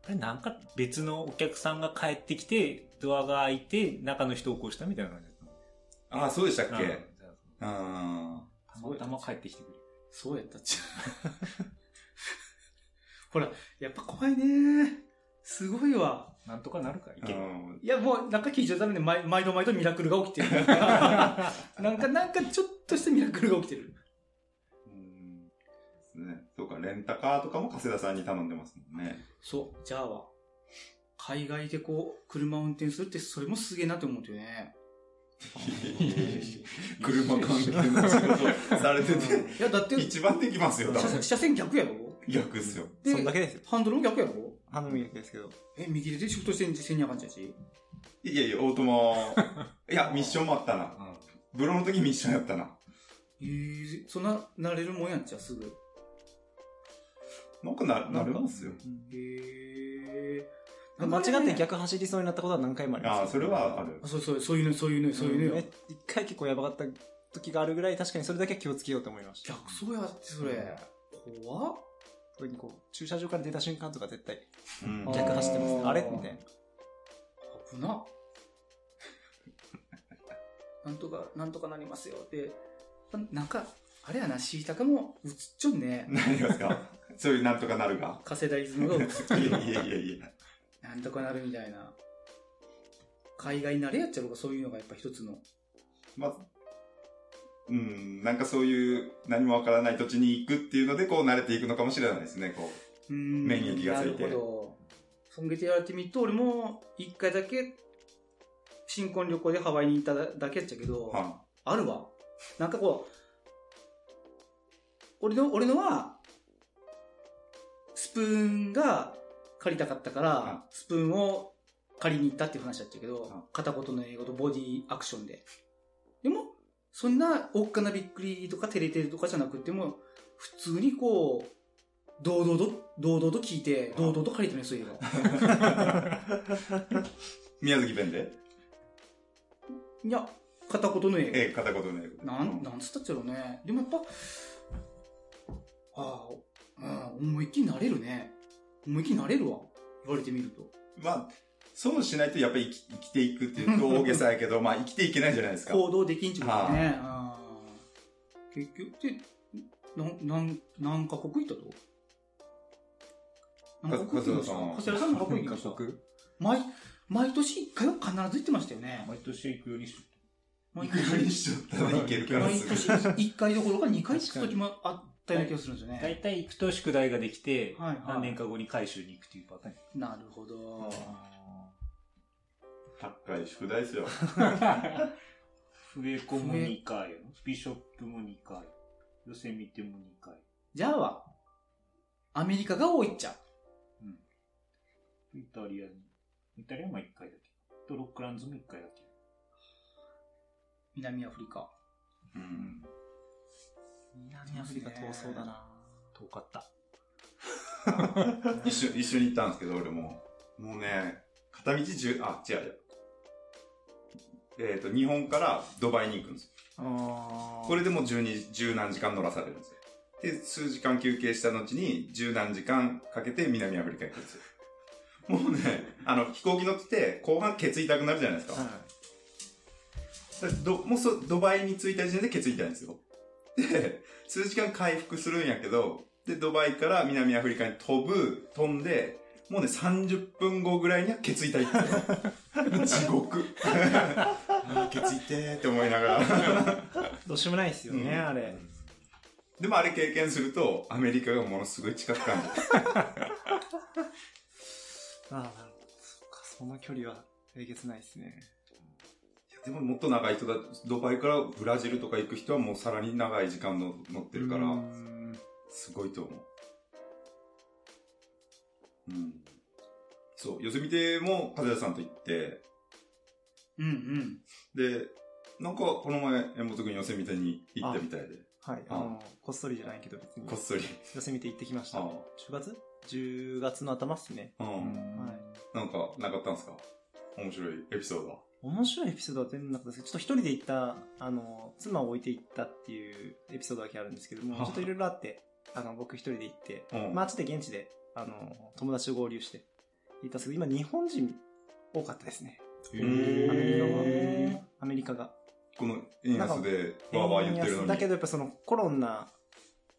あれなんか別のお客さんが帰ってきて、ドアが開いて、中の人を起こしたみたいな感じだっあ、そうでしたっけ？うんうん。たまたま帰ってきてくれる。そうやったっちゃう。ほら、やっぱ怖いね。すごいわ。なんとかなるかいける。いや、もう、なんか聞いちゃったらね、毎毎度毎度ミラクルが起きてる。なんか、なんか、なんかちょっとしたミラクルが起きてる。うんですね。そうか、レンタカーとかも加瀬田さんに頼んでますもんね。そう、じゃあは、海外でこう、車を運転するって、それもすげえなって思うんだよね。車関係の仕事されてて、いや、だって、一番できますよ、多分。車車線逆やろ？逆っすよ。でそんだけですよ。ハンドルも逆やろ？ハンドル右ですけど。え、右手でシフトしてんせんにあかんちゃうし。いやいや、オートマ、いや、ミッションもあったな。ブロの時ミッションやったな。えー、そんな、慣れるもんやんちゃう、すぐ。なんかな、なれますよ。へえ間違って逆走りそうになったことは何回もあります。ああ、それはある。あそうそう、そういうの、そういうの、そういうの一回結構やばかった時があるぐらい、確かにそれだけは気をつけようと思いました。逆そうやって、それ。怖っ。特にこう、駐車場から出た瞬間とか絶対逆走ってますね。あれ？みたいな。危な。なんとか、なんとかなりますよって。なんか、あれやな、しいたかも映っちょんね。何がですか？そういうなんとかなるが。加世田イズムが映っちょんいやいやいやいや。なんとかなるみたいな。海外慣れやっちゃうか、そういうのがやっぱ一つの。まあ、うん、なんかそういう何もわからない土地に行くっていうので、こう慣れていくのかもしれないですね、こうーん免疫がついてなるほど。そんげて言われてみると、俺も一回だけ新婚旅行でハワイに行っただけやっちゃけど、あるわ。なんかこう、俺の、俺のは、スプーンが借りたかったから、はスプーンを借りに行ったっていう話だったけど、は片言の英語とボディアクションで。でも、そんなおっかなびっくりとか照れてるとかじゃなくても、普通にこう、堂々と、堂々と聞いて、堂々と借りてみそういえば。宮崎弁で？いや、片言の英語。ええ、片言の英語。なん、なんつったっちゃろうね。でもやっぱ、ああ、うん、思いっきりなれるね。思いっきりなれるわ。言われてみると。まあ、そうしないとやっぱり生き生きていくっていうと 大げさやけど、まあ生きていけないじゃないですか。行動できんちゅうことね。結局、で、なん、なん、何カ国行ったと？何カ国行きましたか？長谷川さん何カ国行きました毎、毎年？一回は必ず行ってましたよね。毎年行くようにし毎行くようにしちゃったらいけるから毎年一回どころか二回行く時もあったような気がするんですよね。大体行くと宿題ができて、はいはい何年か後に回収に行くっていうパターン。なるほど。高い宿題ですよ。笛子も2回、ビショップも2回、寄せ見ても2回。じゃあは、アメリカが多いっちゃ。イタリアに。イタリアも1回だけ。とロックランズも1回だけ。南アフリカ。うん。南アフリカ遠そうだな遠かった。一緒、一緒に行ったんですけど、俺も。もうね、片道10、あ、違う違う。えっ、と、日本からドバイに行くんですよ。あこれでもう12、十何時間乗らされるんですよ。で、数時間休憩した後に、十何時間かけて南アフリカ行くんですよ。もうね、あの、飛行機乗ってて、後半ケツ痛くなるじゃないですか。だからどもうそドバイに着いた時点でケツ痛いんですよ。で、数時間回復するんやけど、で、ドバイから南アフリカに飛ぶ、飛んで、もうね、30分後ぐらいにはケツ痛いって地獄。ケツ痛いって思いながら。どうしようもないですよね、うんあれ。でもあれ経験すると、アメリカがものすごい近く感じる。あ あ、なるほど。そっか、その距離はえげつないですね。でももっと長い人だ、ドバイからブラジルとか行く人はもうさらに長い時間の乗ってるから、すごいと思う。うん。そう、ヨセミテも和也さんと行って、うんうん。で、なんかこの前、山本君ヨセミテに行ったみたいで、はい、あの、こっそりじゃないけど別にこっ、そり。寄せ見て行ってきました。あ10月 ?10 月の頭っすね。あ、うん。はい。なんか、なかったんですか？面白いエピソードは。面白いエピソードは全然なかったですけど、ちょっと一人で行った、あの、妻を置いて行ったっていうエピソードだけあるんですけども、はあちょっといろいろあって、あの、僕一人で行って、うんまあちょっと現地で、あの、友達と合流して行ったんですけど、今日本人多かったですね。アメリカが。アメリカが。この円安でわーわー言ってるのに。だけどやっぱそのコロナ、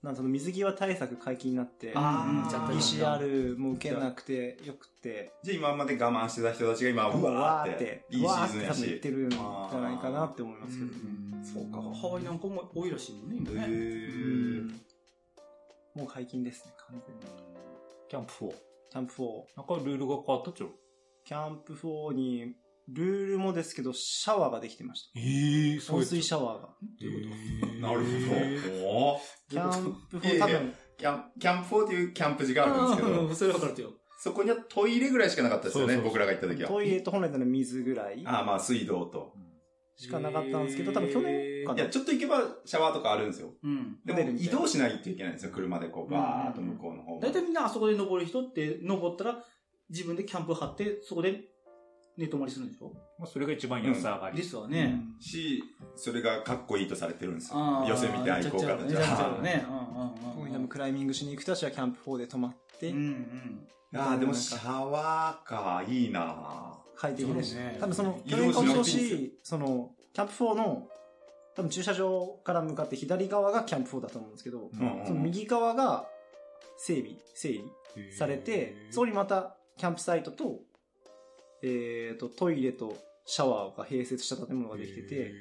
なんその水際対策解禁になって、PCR も受けなくてよくて、じゃあ今まで我慢してた人たちが今、ううわわーってて、、いいシーズンやうわーって多分言ってし。るんじゃないかなって思いますけどね。そうかハワイなんかも多いらしいね、今へね。ーもう解禁ですね、完全に。キャンプ4。キャンプ4。なんかルールが変わったっちゃう？キャンプ4に、ルールもですけど、シャワーができてました。ええ温水シャワーが。どういうなるほど。キャンプ4、いやいや多分、キャンキャンプ4っていうキャンプ地があるんですけど、う んそれ分かるとよ。そこにはトイレぐらいしかなかったですよね、そうそうそう僕らが行った時は。トイレと本来なら水ぐらいああ、まあ水道と。しかなかったんですけど、多分去年かないや、。ちょっと行けばシャワーとかあるんですよ。うん。でも移動しないといけないんですよ、車でこう、バーっと向こうの方まで大体みんなあそこで登る人って、登ったら自分でキャンプ張って、そこで寝泊まりするんでしょ？まあそれが一番安上がり。ですわね。し、それがかっこいいとされてるんですよ。寄せ見て愛好家たちは。よね。うんうんうん。クライミングしに行く人たちはキャンプ4で泊まって、うんうん。ああ、でもシャワーか、いいな快適です。ね多分その、去年かなくていいんですよ。し、その、キャンプ4の、多分駐車場から向かって左側がキャンプ4だと思うんですけど、うんうん。その右側が整備、整理されて、そこにまたキャンプサイトと、えっ、と、トイレとシャワーが併設した建物ができてて、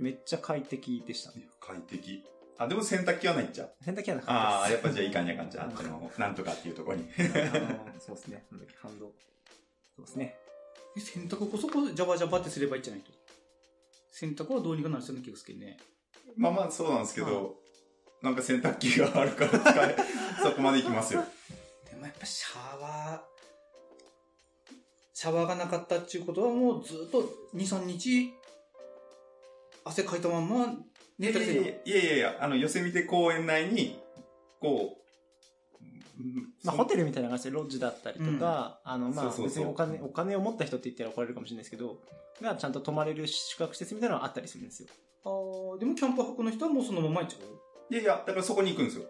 めっちゃ快適でしたね。快適。あ、でも洗濯機はないっちゃ。洗濯機はなかああ、ったです。やっぱじゃあいかんやかんじゃ、あっちの、なんとかっていうところに。そうですね。なんだっけ、ハンド。そうですね。え洗濯こそこジャバジャバってすればいいんじゃないと。洗濯はどうにかなる人の気がするけどね。まあまあそうなんですけど、なんか洗濯機があるから使え、そこまで行きますよ。でもやっぱシャワー、シャワーがなかったっていうことはもうずっと2、3日、汗かいたまんま寝たりせんの？いやいやいやあの、寄せ見て公園内に、こう、まあ、ホテルみたいな感じでロッジだったりとか、あの、まあ、別にお金、お金を持った人って言ったら怒られるかもしれないですけど、がちゃんと泊まれる宿泊施設みたいなのがあったりするんですよ。あーでもキャンプ泊の人はもうそのまま行っちゃう？いやいや、だからそこに行くんですよ。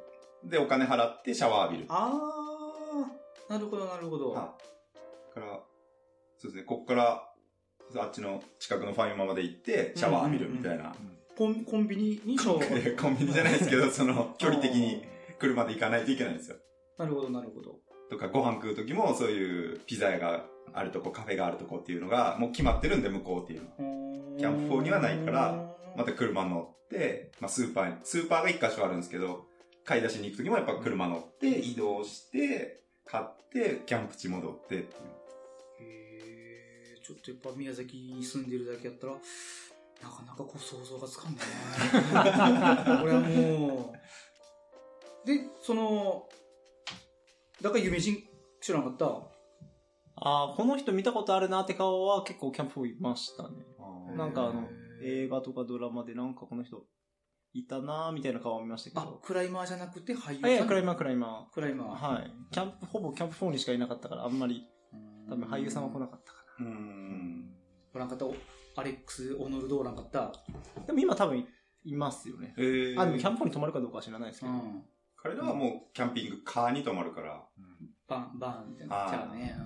で、お金払ってシャワー浴びる。あー、なるほどなるほど。はい。だから、そうですね、こっから、あっちの近くのファイマまで行って、シャワー浴びるみたいな。コンコンビニにシャワーコンビニじゃないですけど、その、距離的に車で行かないといけないんですよ。なるほどなるほど。とか、ご飯食う時も、そういうピザ屋があるとこ、カフェがあるとこっていうのが、もう決まってるんで、向こうっていうのは。キキャンプ4にはないから、また車乗って、まあ、スーパーに、スーパーが一箇所あるんですけど、買い出しに行く時もやっぱ車乗って、移動して、買って、キャンプ地戻ってっていう。ちょっとやっぱ宮崎に住んでるだけやったら、なかなかこう想像がつかんね。これはもう。で、その、だから夢人知らなかった？ああ、この人見たことあるなって顔は結構キャンプ4いましたね。なんかあの、映画とかドラマでなんかこの人いたなーみたいな顔を見ましたけあど、。クライマーじゃなくて俳優あ、いや、クライママークライマクライマー。ー。はい。キャンプ、ほぼキャンプ4にしかいなかったから、あんまり、多分俳優さんは来なかったかうん。おらん。かったアレックス・オノルドおらん。かった。でも今多分いますよね。えー、あ、でもキャンプに泊まるかどうかは知らないですけど。うん。彼らはもうキャンピングカーに泊まるから。バン、バンみたいな。あーじゃあね。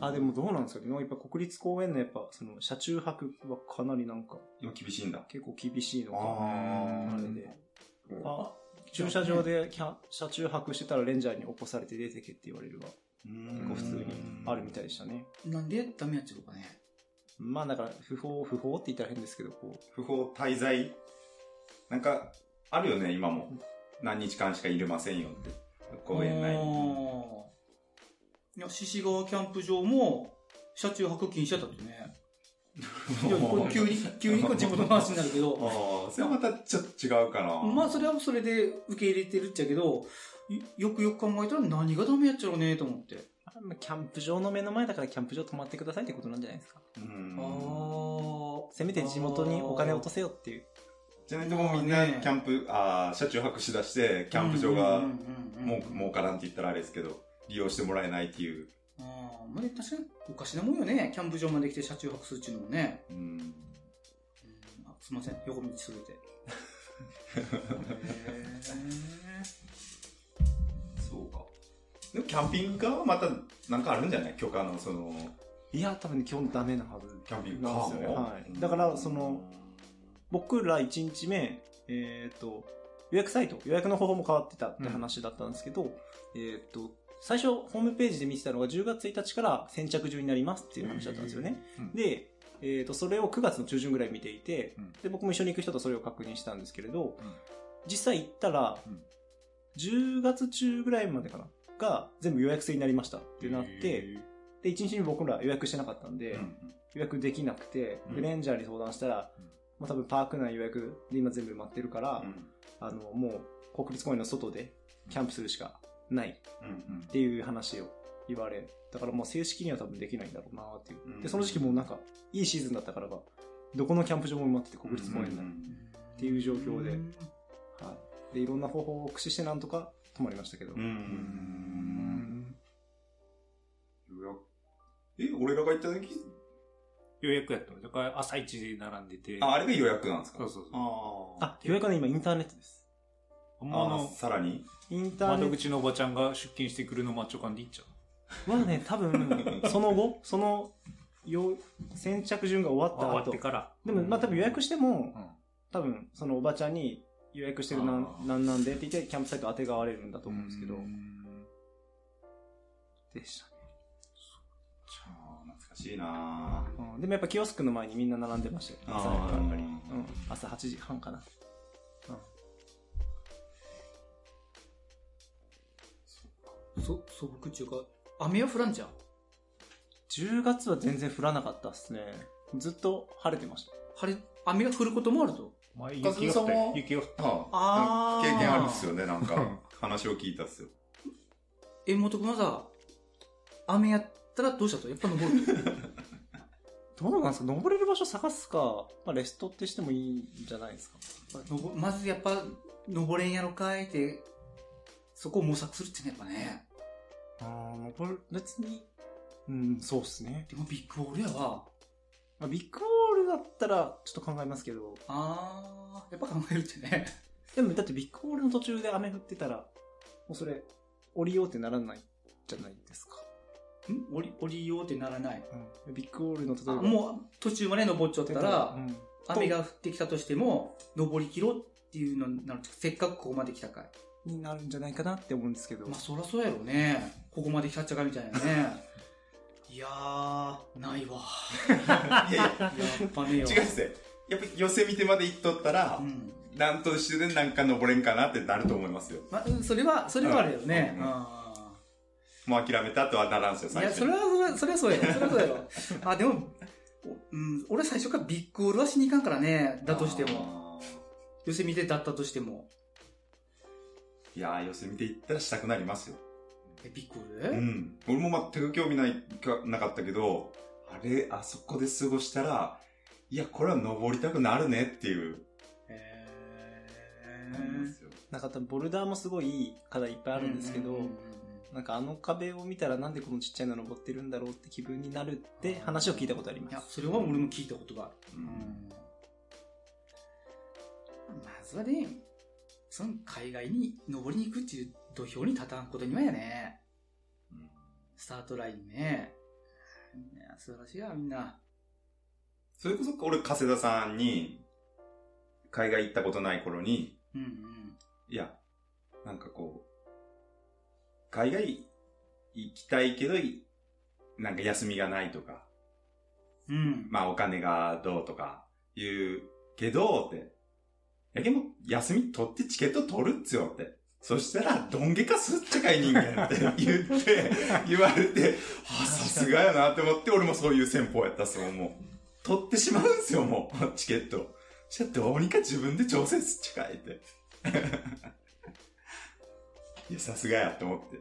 あ、でもどうなん。ですかね。やっぱ国立公園のやっぱ、その、車中泊はかなりなん。か、今厳しいん。だ。結構厳しいのか。あれで。あ、駐車場でキャ車中泊してたらレンジャーに起こされて出てけって言われるは、結構普通にあるみたいでしたね。なんでダメやっちゃうかね。まあだから、不法、不法って言ったら変ですけど、こ不法滞在なんか、あるよね、今も。何日間しか入れませんよって。公園内に。に。いや、獅子川キャンプ場も、車中泊禁止やったってね。急に、急にこう地元の話になるけど、ああ、それはまたちょっと違うかな。まあそれはそれで受け入れてるっちゃけど、いよくよく考えたら何がダメやっちゃろうねと思って。キャンプ場の目の前だからキャンプ場泊まってくださいってことなんじゃないですか。うん。あせめて地元にお金を落とせよっていう。じゃないともうみんなキャンプ、ああ、車中泊しだして、キャンプ場が、もう、儲からんって言ったらあれですけど、利用してもらえないっていう。ああ、まあ、確かにおかしなもんよね。キャンプ場まで来て車中泊するっちゅうのもね。うん。うんあすいません、横道すべて。そうか。でもキャンピングカーはまた、なんかあるんじゃない？許可の、その、いや、多分ね、基本ダメなはず。キャンピングカーねはい。だから、その、僕ら1日目、えっ、と、予約サイト、予約の方法も変わってたって話だったんですけど、えっ、と、最初、ホームページで見てたのが10月1日から先着順になりますっていう話だったんですよね。うん。で、えっ、と、それを9月の中旬ぐらい見ていて、うん。で、僕も一緒に行く人とそれを確認したんですけれど、うん。実際行ったら、うん。10月中ぐらいまでかなが全部予約制になりましたってなって、で、1日目僕ら予約してなかったんで、うん予約できなくて、うん。でレンジャーに相談したら、うん。まあ、多分パーク内予約で今全部埋まってるから、うん。あの、もう国立公園の外でキャンプするしかない。っうん。ていう話を言われ、だからもう正式には多分できないんだろうなっていう。うん。で、その時期もうなんか、いいシーズンだったからか、どこのキャンプ場も埋まってて国立公園内、うんっていう状況で。はい。で、いろんな方法を駆使してなんとか泊まりましたけど。うんえ、俺らが行った時？予約やったの。だから朝一で並んでて。あ、あれが予約なんですか？そうそうそう。ああ、予約はね、今インターネットです。ああの、さらに？インターネッ窓口のおばちゃんが出勤してくるのマッチョ感で行っちゃう。トはね、多分、その後、その、よ先着順が終わった後終わって、から。でも、まあ多分予約しても、うん。多分、そのおばちゃんに予約してるななんなんでって言って、キャンプサイト当てがわれるんだと思うんですけどう、んでしたね。懐かしいなうんでもやっぱキオスクの前にみんな並んでましたよ。朝やっぱり。うん。朝8時半かな。そ、素朴っていうか、雨は降らんじゃん。10月は全然降らなかったっすね。ずっと晴れてました。晴れ、雨が降ることもあると。まあ、雪が降った雪が降った。ああー経験あるっすよね、なんか。話を聞いたっすよ。え、元君はさ、雨やったらどうしたと？やっぱ登る どうなんですか？登れる場所探すか、まあ、レストってしてもいいんじゃないですか？のぼまずやっぱ、登れんやろかいって、そこを模索するってね、やっぱね。ああ、登る、別に、うん、そうっすね。でもビッグボールやわ。まあ、ビッグボールだったら、ちょっと考えますけど、あー、やっぱ考えるってね。でもだってビッグボールの途中で雨降ってたら、もうそれ、降りようってならないじゃないですか。ん？降り、降りようってならない。うん、ビッグボールの例えあば、もう途中まで登っちゃったら、うん、雨が降ってきたとしても、登り切ろうっていうのになると、せっかくここまで来たかい。になるんじゃないかなって思うんですけど、まあそりゃそうやろうね。ここまで来たっちゃかみたいなね。いやー、ないわ。いやいや、やっぱね。違うっすね。やっぱ寄せ見てまで行っとったらう、ん。なんとしてでなんか登れんかなってなると思いますよ。まあ、うんそれは、それはあるよね。うんあもう諦めたとはならんすよ、最初に。それは、それは、それはそうやろ。それはそうやろ。あ、でも、おうん、俺最初からビッグオールはしに行かんからね。だとしても。も。寄せ見てだったとしても。いやー、寄せ見て行ったらしたくなりますよ。え、ビッグオール、うん。俺も全く興味ないかなかったけど、あれ、あそこで過ごしたら、いや、これは登りたくなるねっていう。へ思いますよなんか多分ボルダーもすごいいい課題いっぱいあるんですけど、うんうんうんなんかあの壁を見たらなんでこのちっちゃいの登ってるんだろうって気分になるって話を聞いたことありいやま、す。それは俺も聞いたことがある。うんまずはね、その海外に登りに行くっていう土俵に立たんことにはやね、うんスタートラインね。いや、素晴らしいや、みんな。それこそ俺、加瀬田さんに、海外行ったことない頃に、うんうん。いや、なんかこう、海外行きたいけど、いなんか休みがないとか、うん。まあお金がどうとか言うけど、って。やけも、休み取ってチケット取るっつよって。そしたら、どんげかすっちゃかい人間って言って、言われて、あ、さすがやなって思って、俺もそういう戦法やったっすもん、もう。取ってしまうんすよ、もう、チケット。そしたらどうにか自分で調整すっちゃかいって。いや、さすがやって思って。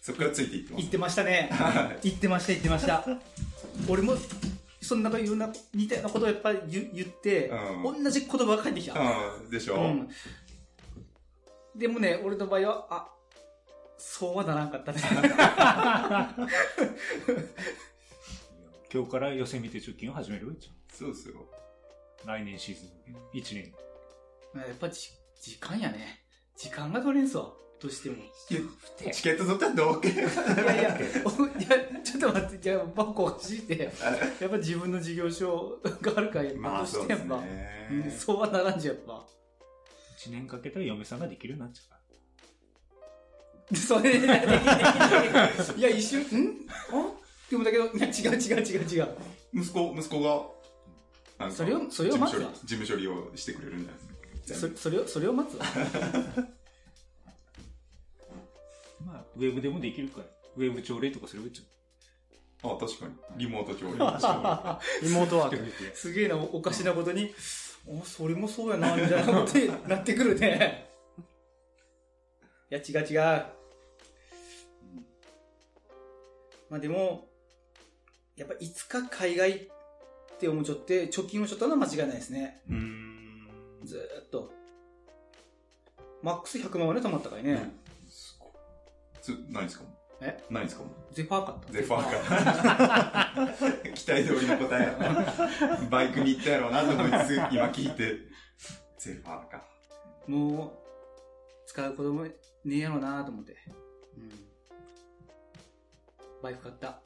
そっからついていってます言っ。てましたね。はい言ってました、言ってました。俺も、そんな、いろんな、似たようなことをやっぱり言言って、うん同じ言葉が返ってきた。うん、でしょ、うん。でもね、俺の場合は、あ、そうはならんかったね。今日から寄せ見て貯金を始めるじそうですよ。ゃん来年シーズン。1年。やっぱじ時間やね。時間が取れんすわ。どうしても。いチケット取ったらどうけやいや、おいや、ちょっと待って、じゃあ、バッしいって。やっぱ自分の事業所があるから、まあどそうですしてやっぱ、ねうん、そうはならんじゃん、やっぱ。1年かけたら嫁さんができるようになっちゃう。それで、できないや、一瞬、ん？あでもだけど、いや、違う違う違う違う。息子、息子が、それをそれを待つわ事務処理をしてくれるんじゃないですか。そそれを、それを待つわ。まあ、ウェブでもできるから。ウェブ朝礼とかすればいいじあ、確かに。リモート調理。リモートワーク。すげえな、おおかしなことに、あ、それもそうやな、みたいなことになってくるね。いや、違う違う。まあでも、やっぱいつか海外って思っちゃって、貯金をしちゃったのは間違いないですね。うーん。ずーっと。マックス100万まで貯まったからね。つ、何ですか？え？何ですか？ゼファー買った。ゼファーか。期待通りの答え。バイクに行ったやろうなと思いつつ、今聞いて、ゼファーか。もう、使う子供ねえやろなと思って。うん。バイク買った。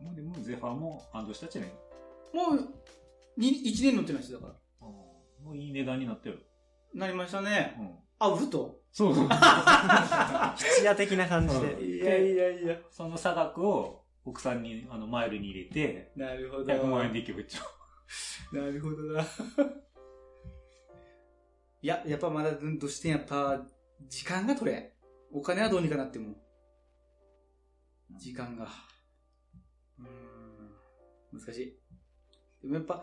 もうでも、ゼファーも安堵したっちゃねもう、に、1年乗ってないですだから。もういい値段になってる。なりましたね。うん。あ、売ると？そうそう。質屋的な感じで。いやいやいや。その差額を奥さんにあのマイルに入れて、なるほど。100万円でいけばいいじゃん。なるほどな。いや、やっぱまだうんとしてやっぱ、時間が取れん。お金はどうにかなっても。時間が。うーん。難しい。でもやっぱ、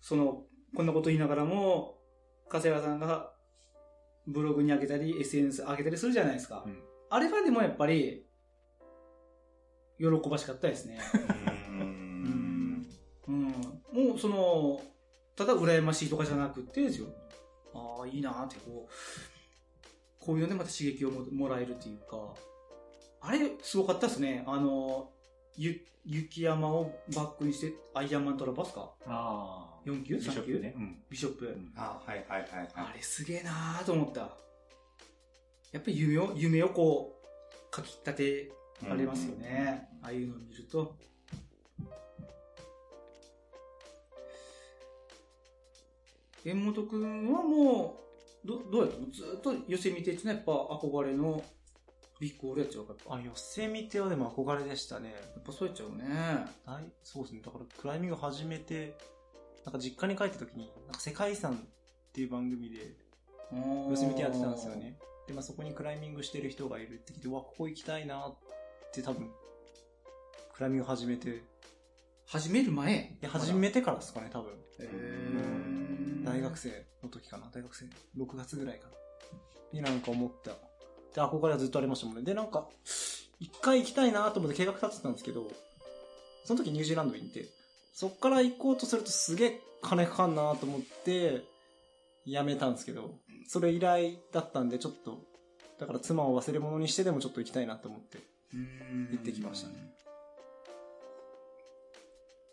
その、こんなこと言いながらも、加瀬原さんが、ブログに上げたり、SNS 上げたりするじゃないですか。うんあれはでもやっぱり、喜ばしかったですね。うーん。うん。もう、その、ただ羨ましいとかじゃなくてですよ。ああ、いいなーって、こう、こういうのでまた刺激をももらえるっていうか、あれ、すごかったですね。あの、ゆ、雪山をバックにして、アイアンマントラバスかああ。4級ビショ ?3 級ップね。うん。ビショップ。うんあ、はいはいはいはい。あれすげえなーと思った。やっぱり夢を、夢をこう、かき立てられますよね。ああいうのを見ると。縁本くんはもう、ど、どうやったの？ずーっと寄せ見てってのはやっぱ憧れのビッグオールやっちゃうか、やっぱ。あ、寄せ見てはでも憧れでしたね。やっぱそうやっちゃうね。はい、そうですね。だからクライミング始めて、なんか実家に帰った時に、なんか世界遺産っていう番組で寄せ見てやってたんですよね。で、まあそこにクライミングしてる人がいるって聞いて、うわ、ここ行きたいなって多分、クライミング始めて、い始める前？や、始めてからですかね、多分。へー大学生の時かな大学生 ?6 月ぐらいかなになんか思った。で、憧れはずっとありましたもんね。で、なんか、一回行きたいなと思って計画立ててたんですけど、その時ニュージーランドにいて、そっから行こうとするとすげえ金かかんなと思って、やめたんですけど、それ以来だったんで、ちょっと、だから妻を忘れ物にしてでもちょっと行きたいなと思って、うん行ってきましたね。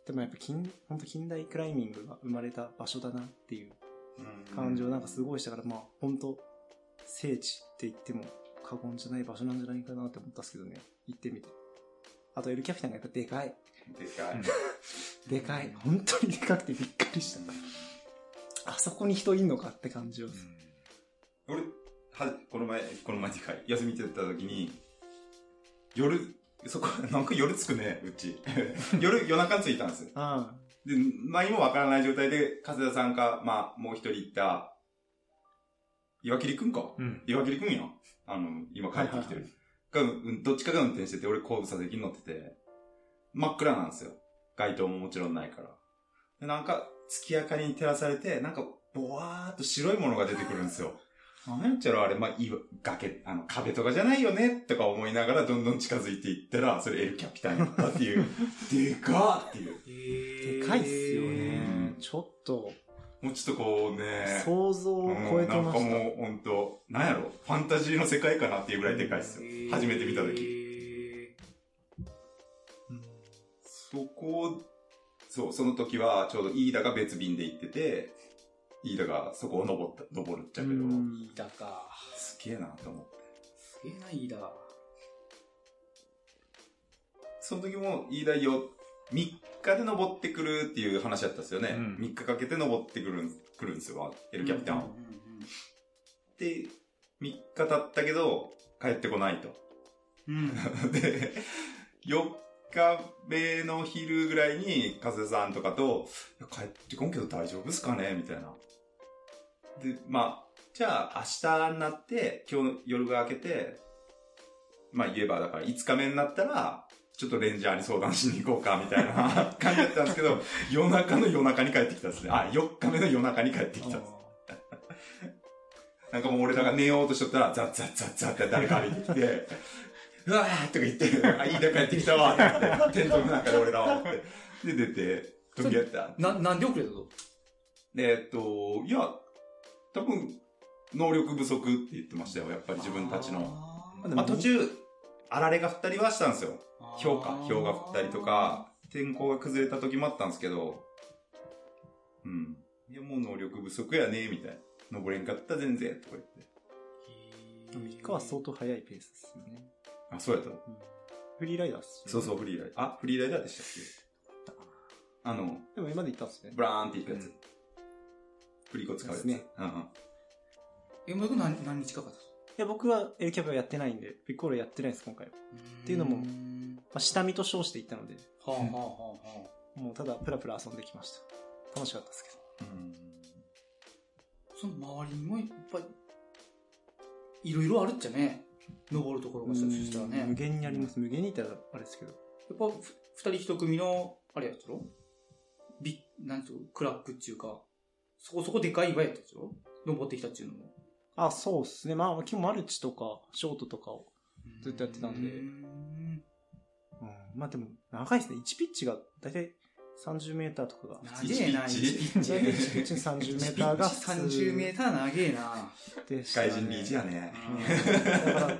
でもやっぱ近、本当近代クライミングが生まれた場所だなっていう感情なんかすごいしたから、まあ本当聖地って言っても過言じゃない場所なんじゃないかなって思ったんですけどね。行ってみて。あとエルキャピタンがやっぱでかい。でかい。でかい。本当にでかくてびっくりした。あそこに人いんのかって感じです。俺、は、この前、この前っていうか、休みてた時に、夜、そこ、なんか夜着くね、うち。夜、夜中に着いたんですよ。あで、何もわからない状態で、加瀬田さんか、まあ、もう一人行った、岩切くんか。うん。岩切くんや。あの、今帰ってきてる。が、うんどっちかが運転してて、俺後部座席に乗ってて、真っ暗なんですよ。街灯ももちろんないから。で、なんか、月明かりに照らされて、なんか、ぼわーっと白いものが出てくるんですよ。なんやっちゃろあれ、まあ、いわ、崖、あの、壁とかじゃないよね、とか思いながらどんどん近づいていったら、それエルキャピタンやったっていう、でかーっていう。でかいっすよねうん。ちょっと、もうちょっとこうね、想像を超えてました。うんなんかもう、ほんと、なんやろ、ファンタジーの世界かなっていうぐらいでかいっすよ。初めて見た時。うんそこ、そう、その時はちょうど飯田が別便で行ってて、飯田がそこを登った、登るっちゃけど、うん飯田か。すげえなと思って。すげえな、飯田。その時も飯田よ、3日で登ってくるっていう話だったんですよね。うん3日かけて登ってくるん、来るんですよ、エルキャピタンは。で、3日経ったけど、帰ってこないと。うん。で、4日目の昼ぐらいに、風さんとかと、帰ってこんけど大丈夫っすかね？みたいな。で、まあ、じゃあ明日になって、今日夜が明けて、まあ言えば、だから5日目になったら、ちょっとレンジャーに相談しに行こうか、みたいな感じだったんですけど、夜中の夜中に帰ってきたんですね。あ、4日目の夜中に帰ってきたんです。なんかもう俺らが寝ようとしとったら、ザッザッザッザッって誰か歩いてきて、うわーとか言って、あ、いいだ帰ってきたわって言って、テントの中で俺らはって。で、出て、飛びやった。な、なんで遅れたとで、えっと、いや、多分、能力不足って言ってましたよ、やっぱり自分たちの。あーまあ途中、あられが降ったりはしたんですよ。あー氷か、氷が降ったりとか、天候が崩れた時もあったんですけど、うん。いや、もう能力不足やね、みたいな。登れんかったら全然、とか言って。へー3日は相当早いペースですよね。あ、そうやったフリーライダーっす、そうそう、フリーライダー。あ、フリーライダーでしたっけ？あの、でも今まで行ったんですね。ブラーンっていくやつ。振り子使うやつ。ですねうんうん。え、もう何、何日かかったいや、僕はエルキャブはやってないんで、ピッコーロやってないです、今回は。っていうのもんまあ、下見と称して行ったので、はあはあはあはあ。もうただプラプラ遊んできました。楽しかったですけど。その周りにもいっぱい、いろいろあるっちゃね。登るところがそしたらね。無限にあります。無限にいったらあれですけど。やっぱ、ふ二人一組の、あれやったろ？ビなんつうの？クラックっていうか、そこそこでかい岩やったでしょ登ってきたっていうのも。あ、そうっすね。まあ、今日マルチとか、ショートとかを。ずっとやってたんでん、まあでも、長いですね。1ピッチが、だいたい30メーターとかが。長えな、一1ピッチ？大体1ピッチ30メーターが普通30メーター長えな。でしたね外人リーチやね。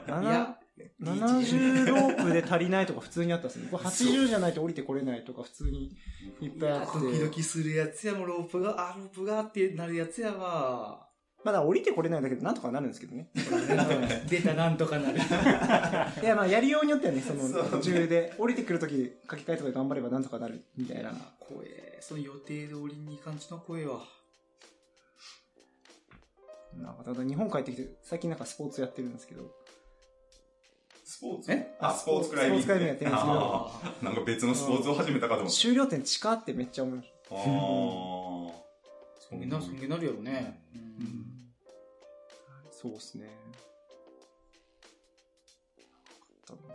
だから、いや、70ロープで足りないとか普通にあったんですね。これ80じゃないと降りてこれないとか普通にいっぱいあって。ドキドキするやつやもん、ロープが、あ、ロープがってなるやつやわ。まだ降りてこれないだけでなんとかなるんですけどね。出たなんとかなる。いや、まあやりようによってはね、その途中で降りてくるとき書き換えとかで頑張ればなんとかなるみたいな。怖え。その予定通りにいい感じの声は。なんかただ日本帰ってきて、最近なんかスポーツやってるんですけど、スポーツ？え？あ、スポーツクライミング。スポーツクライミングやってるんですけどなんか別のスポーツを始めたかと思った。終了点近ってめっちゃ思いましあーそんげな、そんげなるやろね。た。そうですね。多分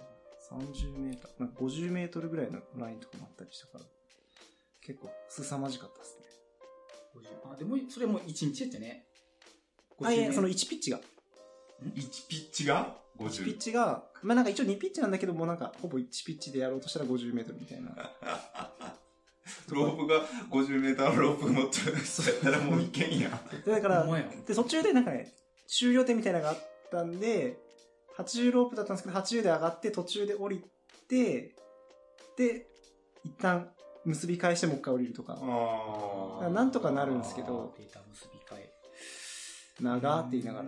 30メーター、なんか50メートルぐらいのラインとかもあったりしたから、結構凄まじかったですね。あ、でも、それも1日やったね。あ、いや、その1ピッチが。1ピッチが？1ピッ50。チが、まあなんか一応2ピッチなんだけども、なんかほぼ1ピッチでやろうとしたら50メートルみたいな。ロープが50メーターのロープ持ってる人やったらもういけんや。で、だからで、途中でなんかね、終了点みたいなのがあったんで、80ロープだったんですけど、80で上がって途中で降りて、で、一旦結び返してもう一回降りるとか、あーなんとかなるんですけどデータ結び替え。長って言いながら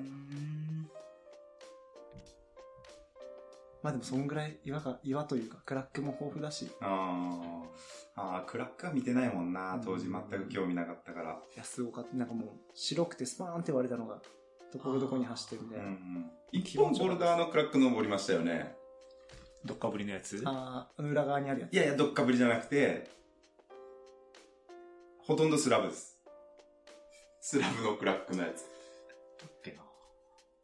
まあでもそんぐらい岩が、岩というか、クラックも豊富だし、いあーあー、クラックは見てないもんな。当時全く興味なかったから。や、すごかった。なんかもう、白くてスパーンって割れたのが、ところどころに走ってるみたいな。うん本ボルダーのクラック登りましたよね。どっかぶりのやつあーあの裏側にあるやつ。いやいや、どっかぶりじゃなくて、ほとんどスラブです。スラブのクラックのやつ。けな。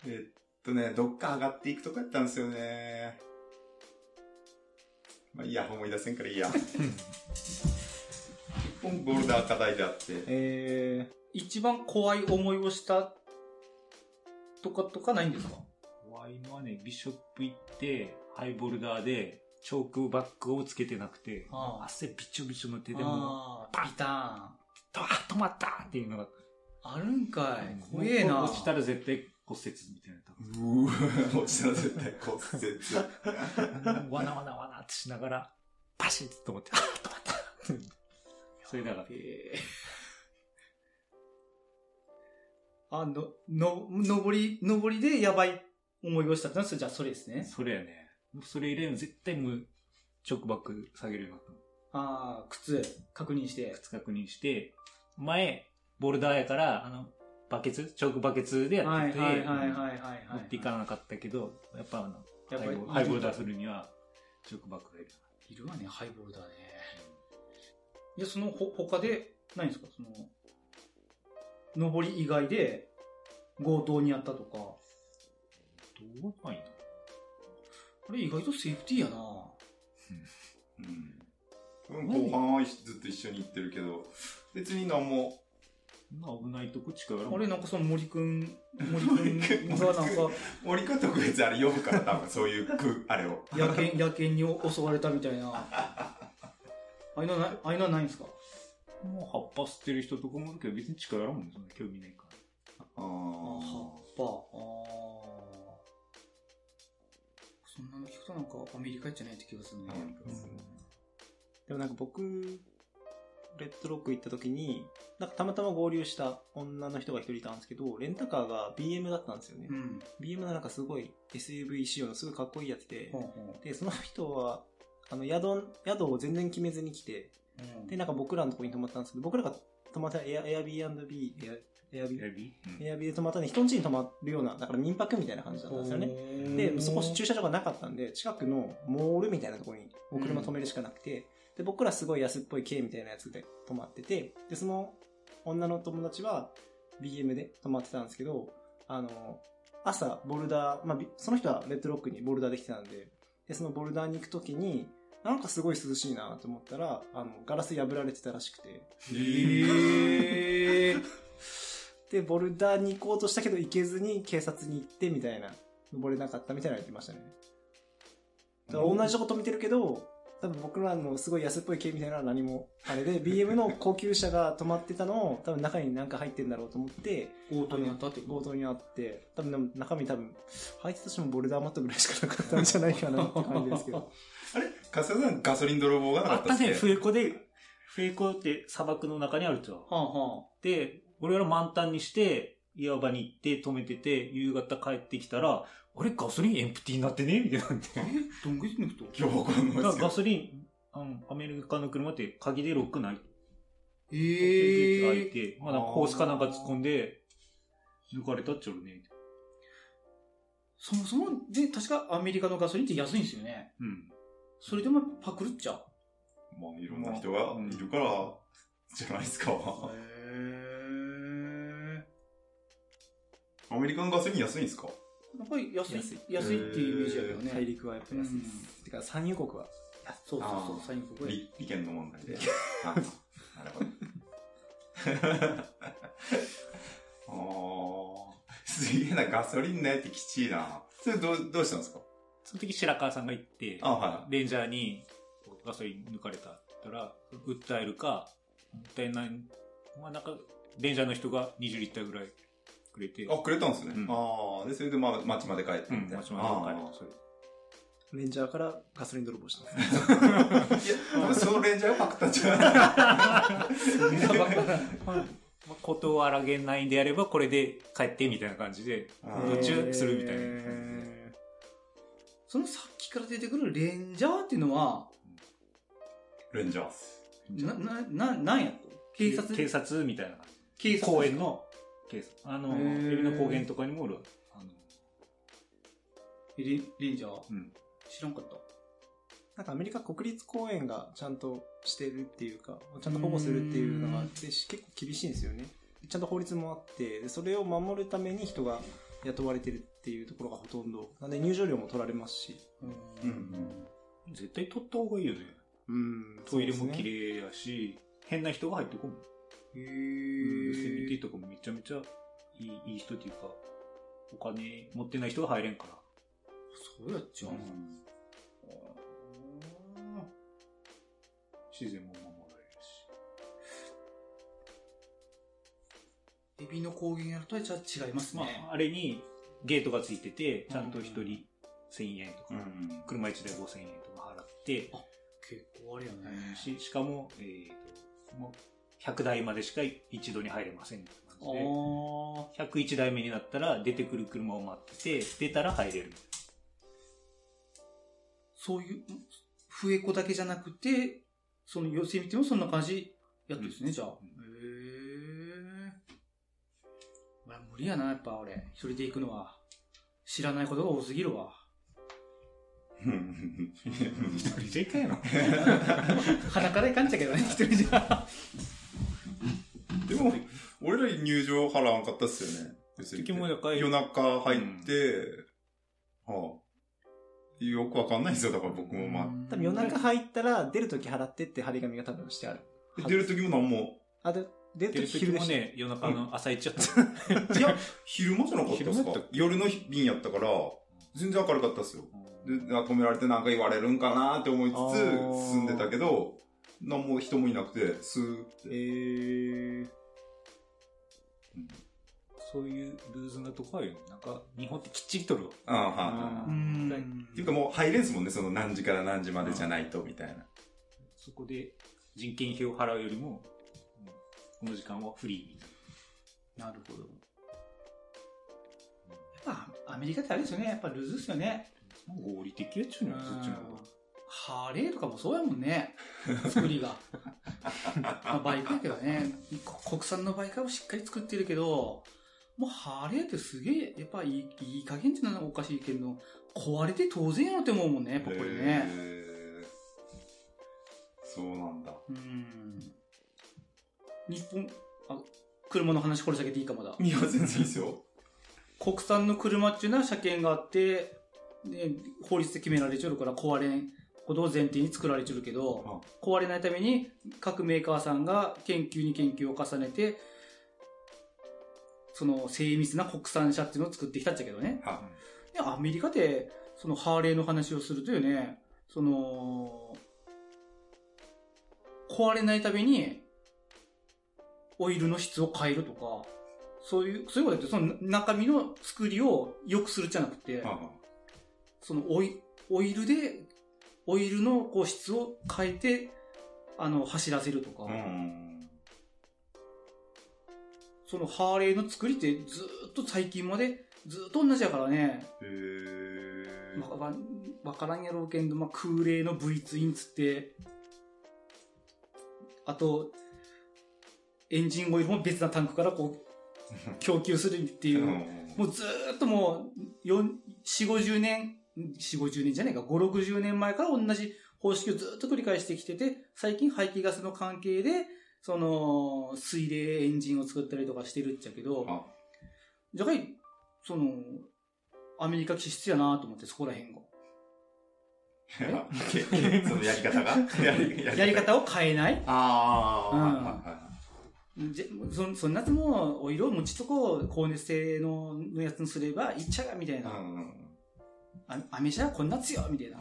えっとね、どっか上がっていくとこやったんですよね。まあいいや、思い出せんからいいや。一本ボルダー課題であって。え一番怖い思いをしたとかとかないんですか？怖いのはね、ビショップ行って、ハイボルダーで、チョークバッグをつけてなくて、ああ汗びちょびちょの手でも、ああ、ピターン。ドワッ止まったっていうのが、あるんかい。怖えな。落ちたら絶対骨折みたいな。うー落ちたら絶対骨折。わなわなわなってしながら、パシッと思って、あ止まったそれだから、えあの、の、登り、登りでやばい思いをしたってのは、じゃあそれですね。それやね。それ以来の絶対無、直バック下げるようになったの。ああ、靴、確認して。靴確認して、前、ボルダーやから、あの、バケツ？チョークバケツでやはいってて、はいはいはいはいはい。持っていかなかったけど、やっぱあの、やっぱりハイボルダーするには、チョークバックがいる。いるわね、ハイボールだね。いや、その、ほ、他で、何ですか？その、登り以外で、強盗にあったとか。どうないの？これ意外とセーフティーやなうん。後半はずっと一緒に行ってるけど、別に何も、まあ危ないとこ近寄らんあれなんかその森くん、森くん がなんか、森君特別あれ呼ぶから多分そういうく、あれを。野犬、野犬に襲われたみたいな。ああいうのな、ああいうのはないんですか？もう葉っぱ吸ってる人とかもいるけど、別に近寄らんもんね、そんな興味ないから。あ葉っぱ。ああ。そんなの聞くとなんかアメリカじゃないって気がするね。でもなんか僕、レッドロック行った時に、なんかたまたま合流した女の人が一人いたんですけど、レンタカーが BM だったんですよね。うん。BM のなんかすごい SUV 仕様のすごいかっこいいやつでほう、ほで、その人は、あの、宿、宿を全然決めずに来て、う。うんで、なんか僕らのとこに泊まったんですけど、僕らが泊まったエア、エアビー &B、エア、エアビー、エアビーで泊まったんで、人ん家に泊まるような、だから民泊みたいな感じだったんですよね。で、そこ駐車場がなかったんで、近くのモールみたいなところにお車止めるしかなくて、で、僕らすごい安っぽい軽みたいなやつで泊まってて、で、その女の友達は BM で泊まってたんですけど、あの、朝、ボルダー、まあ、びその人はレッドロックにボルダーできてたんで、で、そのボルダーに行くときに、なんかすごい涼しいなと思ったら、あの、ガラス破られてたらしくて、へえ。で、ボルダーに行こうとしたけど行けずに警察に行ってみたいな、登れなかったみたいなの言ってましたね。だから同じとこ止めてるけど、多分僕らのすごい安っぽい系みたいなのは何も、あれで、BM の高級車が止まってたのを、多分中に何か入ってんだろうと思って、強盗にあったって強盗にあって、多分中身多分、入ってたとしてもボルダーマットぐらいしかなかったんじゃないかなって感じですけど。あれ？さんガソリン泥棒がなかあったね、ったっすね。フエコで、フエコって砂漠の中にあるんですよ。はあはで、俺ら満タンにして、岩場に行って止めてて、夕方帰ってきたら、あれ？ガソリンエンプティになってね？みたいになって。あ。えどんぐらいの人今日わかんないだからガですよ。ソリン、あの、アメリカの車って鍵でロックない。え開いえ。て、まだホースかなんか突っ込んで、抜かれたっちゃうね。そもそも、で、確かアメリカのガソリンって安いんですよね。うん。それでもパクるっちゃ。まあいろんな人がいるから、じゃないですか。へえ。アメリカのガソリン安いんですか？やっぱり安い、安い安いっていうイメージだけどね。大陸はやっぱり安いです。てか、産油国は。そうそうそうあ、ーサインここで。利利権の問題で。あなるほど。あーすげえな、ガソリンねってきちいな。それどう、どうしたんですか？その時白川さんが行って、あ、はレンジャーにガソリン抜かれたって言ったら、訴えるか、訴えない、まあなんか、レンジャーの人が20リッターぐらいくれて、い。あ、くれたんですね。うんああ、で、それでまあ、町まで帰ってうん、みたいな。町まで帰るそれレンジャーからガソリン泥棒したんです。いや、そのレンジャーをパクったんじゃない？まあ、断らげないんであれば、これで帰ってみたいな感じで、あーどっちがするみたいな。へそのさっきから出てくるレンジャーっていうのは、レンジャー。な、な、な、なんやと？警察？警察みたいな感警察じ。公園の警察。あの、へーエビの高原とかにもおる。あの、レレンジャー？うん。知らんかった。なんかアメリカ国立公園がちゃんとしてるっていうか、ちゃんと保護するっていうのがあって、し結構厳しいんですよね。ちゃんと法律もあって、でそれを守るために人が雇われてるっていうところがほとんど。なんで入場料も取られますし。うん。絶対取った方がいいよね。うんトイレも綺麗。麗やし、変な人が入ってこん。へうんセミティー。とかもめちゃめちゃいいいい人っていうか、お金持ってない人が入れんから。そうやっちゃう。自然も守られるし。エビの高原やるとはじゃあ違いますまね。あ、あれにゲートがついてて、ちゃんと一人1000円とか、うん。車1台5000円とか払って、結構あれやね。ししかも、えーと、もう100台までしか一度に入れませんみたいな感じで。あ101台目になったら出てくる車を待ってて、出たら入れる。そういう、笛子だけじゃなくて、その寄せ見てもそんな感じやってるんですね、じゃあ。へえ。理やな、やっぱ俺。一人で行くのは。知らないことが多すぎるわ。一人で行かん。やろ。鼻からいかん。ちゃけどね、一人じゃ。でも、俺ら入場払わん。かったっすよね。別に夜中入って、はあ。よくわかん。ないですよ、だから僕もまあ。多分夜中入ったら出るとき払ってって張り紙が多分してある。出る時も何も、あ、で、出ると出る時。もね、夜中の朝行っちゃった。いや、昼間じゃなかったですか？夜の便やったから、全然明るかったっすよ。で、止められてなんか言われるんかなって思いつつ、進んでたけど、何も人もいなくて、スーっえて。ー、そういうルーズなとこあるよ。なんか、日本ってきっちりとるわ。ああ、はうい。んっていうかもう入れんすもんね、その何時から何時までじゃないと、みたいな。そこで人件費を払うよりも、うんこの時間はフリーみたいなるほど。やっぱアメリカってあれですよね。やっぱルーズですよね。な。合理的やっちゅうのよ、そっちの方が。ハーレーとかもそうやもんね。作りが。まあ、バイクやけどね。こ国産のバイクをしっかり作ってるけど、もうハーレーってすげえ、やっぱいいいい加減っていうのはおかしいけど、壊れて当然やろって思うもんね、やっぱこれね。そうなんだ。うん。日本、あ、車の話これだけでいいかもだ。いや、全然いいですよ。国産の車っていうのは車検があって、で法律で決められちゃうから壊れんことを前提に作られちゃうけど、壊れないために各メーカーさんが研究に研究を重ねて、その精密な国産車っていうのを作ってきたっちゃけどね。はでアメリカで、そのハーレーの話をするとよね、その、壊れないために、オイルの質を変えるとか、そういう、そういうことって、その中身の作りを良くするじゃなくて、そのオイオイルで、オイルのこう質を変えて、あの、走らせるとか、うん。そのハーレーの作りってずーっと最近までずーっと同じやからね、へー。まあわわからんやろうけんど、まあ、空冷の V ツインつって、あと、エンジンオイルも別なタンクからこう、供給するっていう、もうずーっともう、4、4、50年、4、50年じゃねえか、5、60年前から同じ方式をずーっと繰り返してきてて、最近排気ガスの関係で、その、水冷エンジンを作ったりとかしてるっちゃけど、あ。じゃがい、その、アメリカ気質やなと思って、そこら辺が。け そのやり方が？やり方を変えない？ああ、うんはいはいはい。じそそんなやつも、お色をもちとこう、高熱性ののやつにすればいっちゃが、みたいな。うんあアメ車はこんなつよ、みたいな。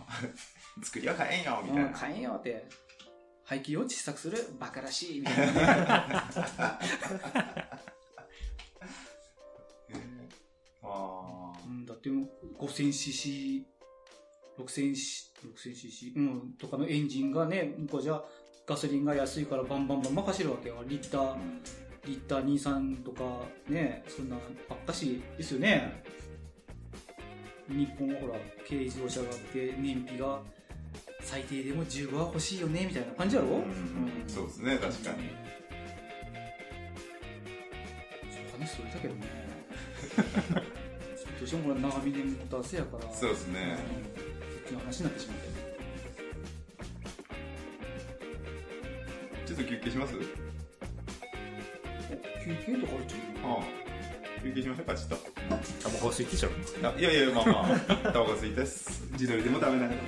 作りは変えんよ、みたいうん、な。変えようって。排気を小さくする、バカらしい、みたいな。あうん、だって、5000cc、6000cc、6000cc、うん、とかのエンジンがね、向こうじゃガソリンが安いからバンバンバンバン走るわけよ。リッターあ。、リッター23とかね、そんなばっかしですよね。日本はほら、軽自動車があって、燃費が最低でも15は欲しいよね、みたいな感じやろ？うんそうですね、確かに。話それだけどね。どうしても俺長見年もことはせやから。そうですね。そっちの話になってしまって。ちょっと休憩します？休憩とかあるっちゃうああ。休憩しましょうか、ちょっと。タバコ吸いてちゃうあいやいや、まあまあ、タバコ吸いです。自撮りでもダメだけど。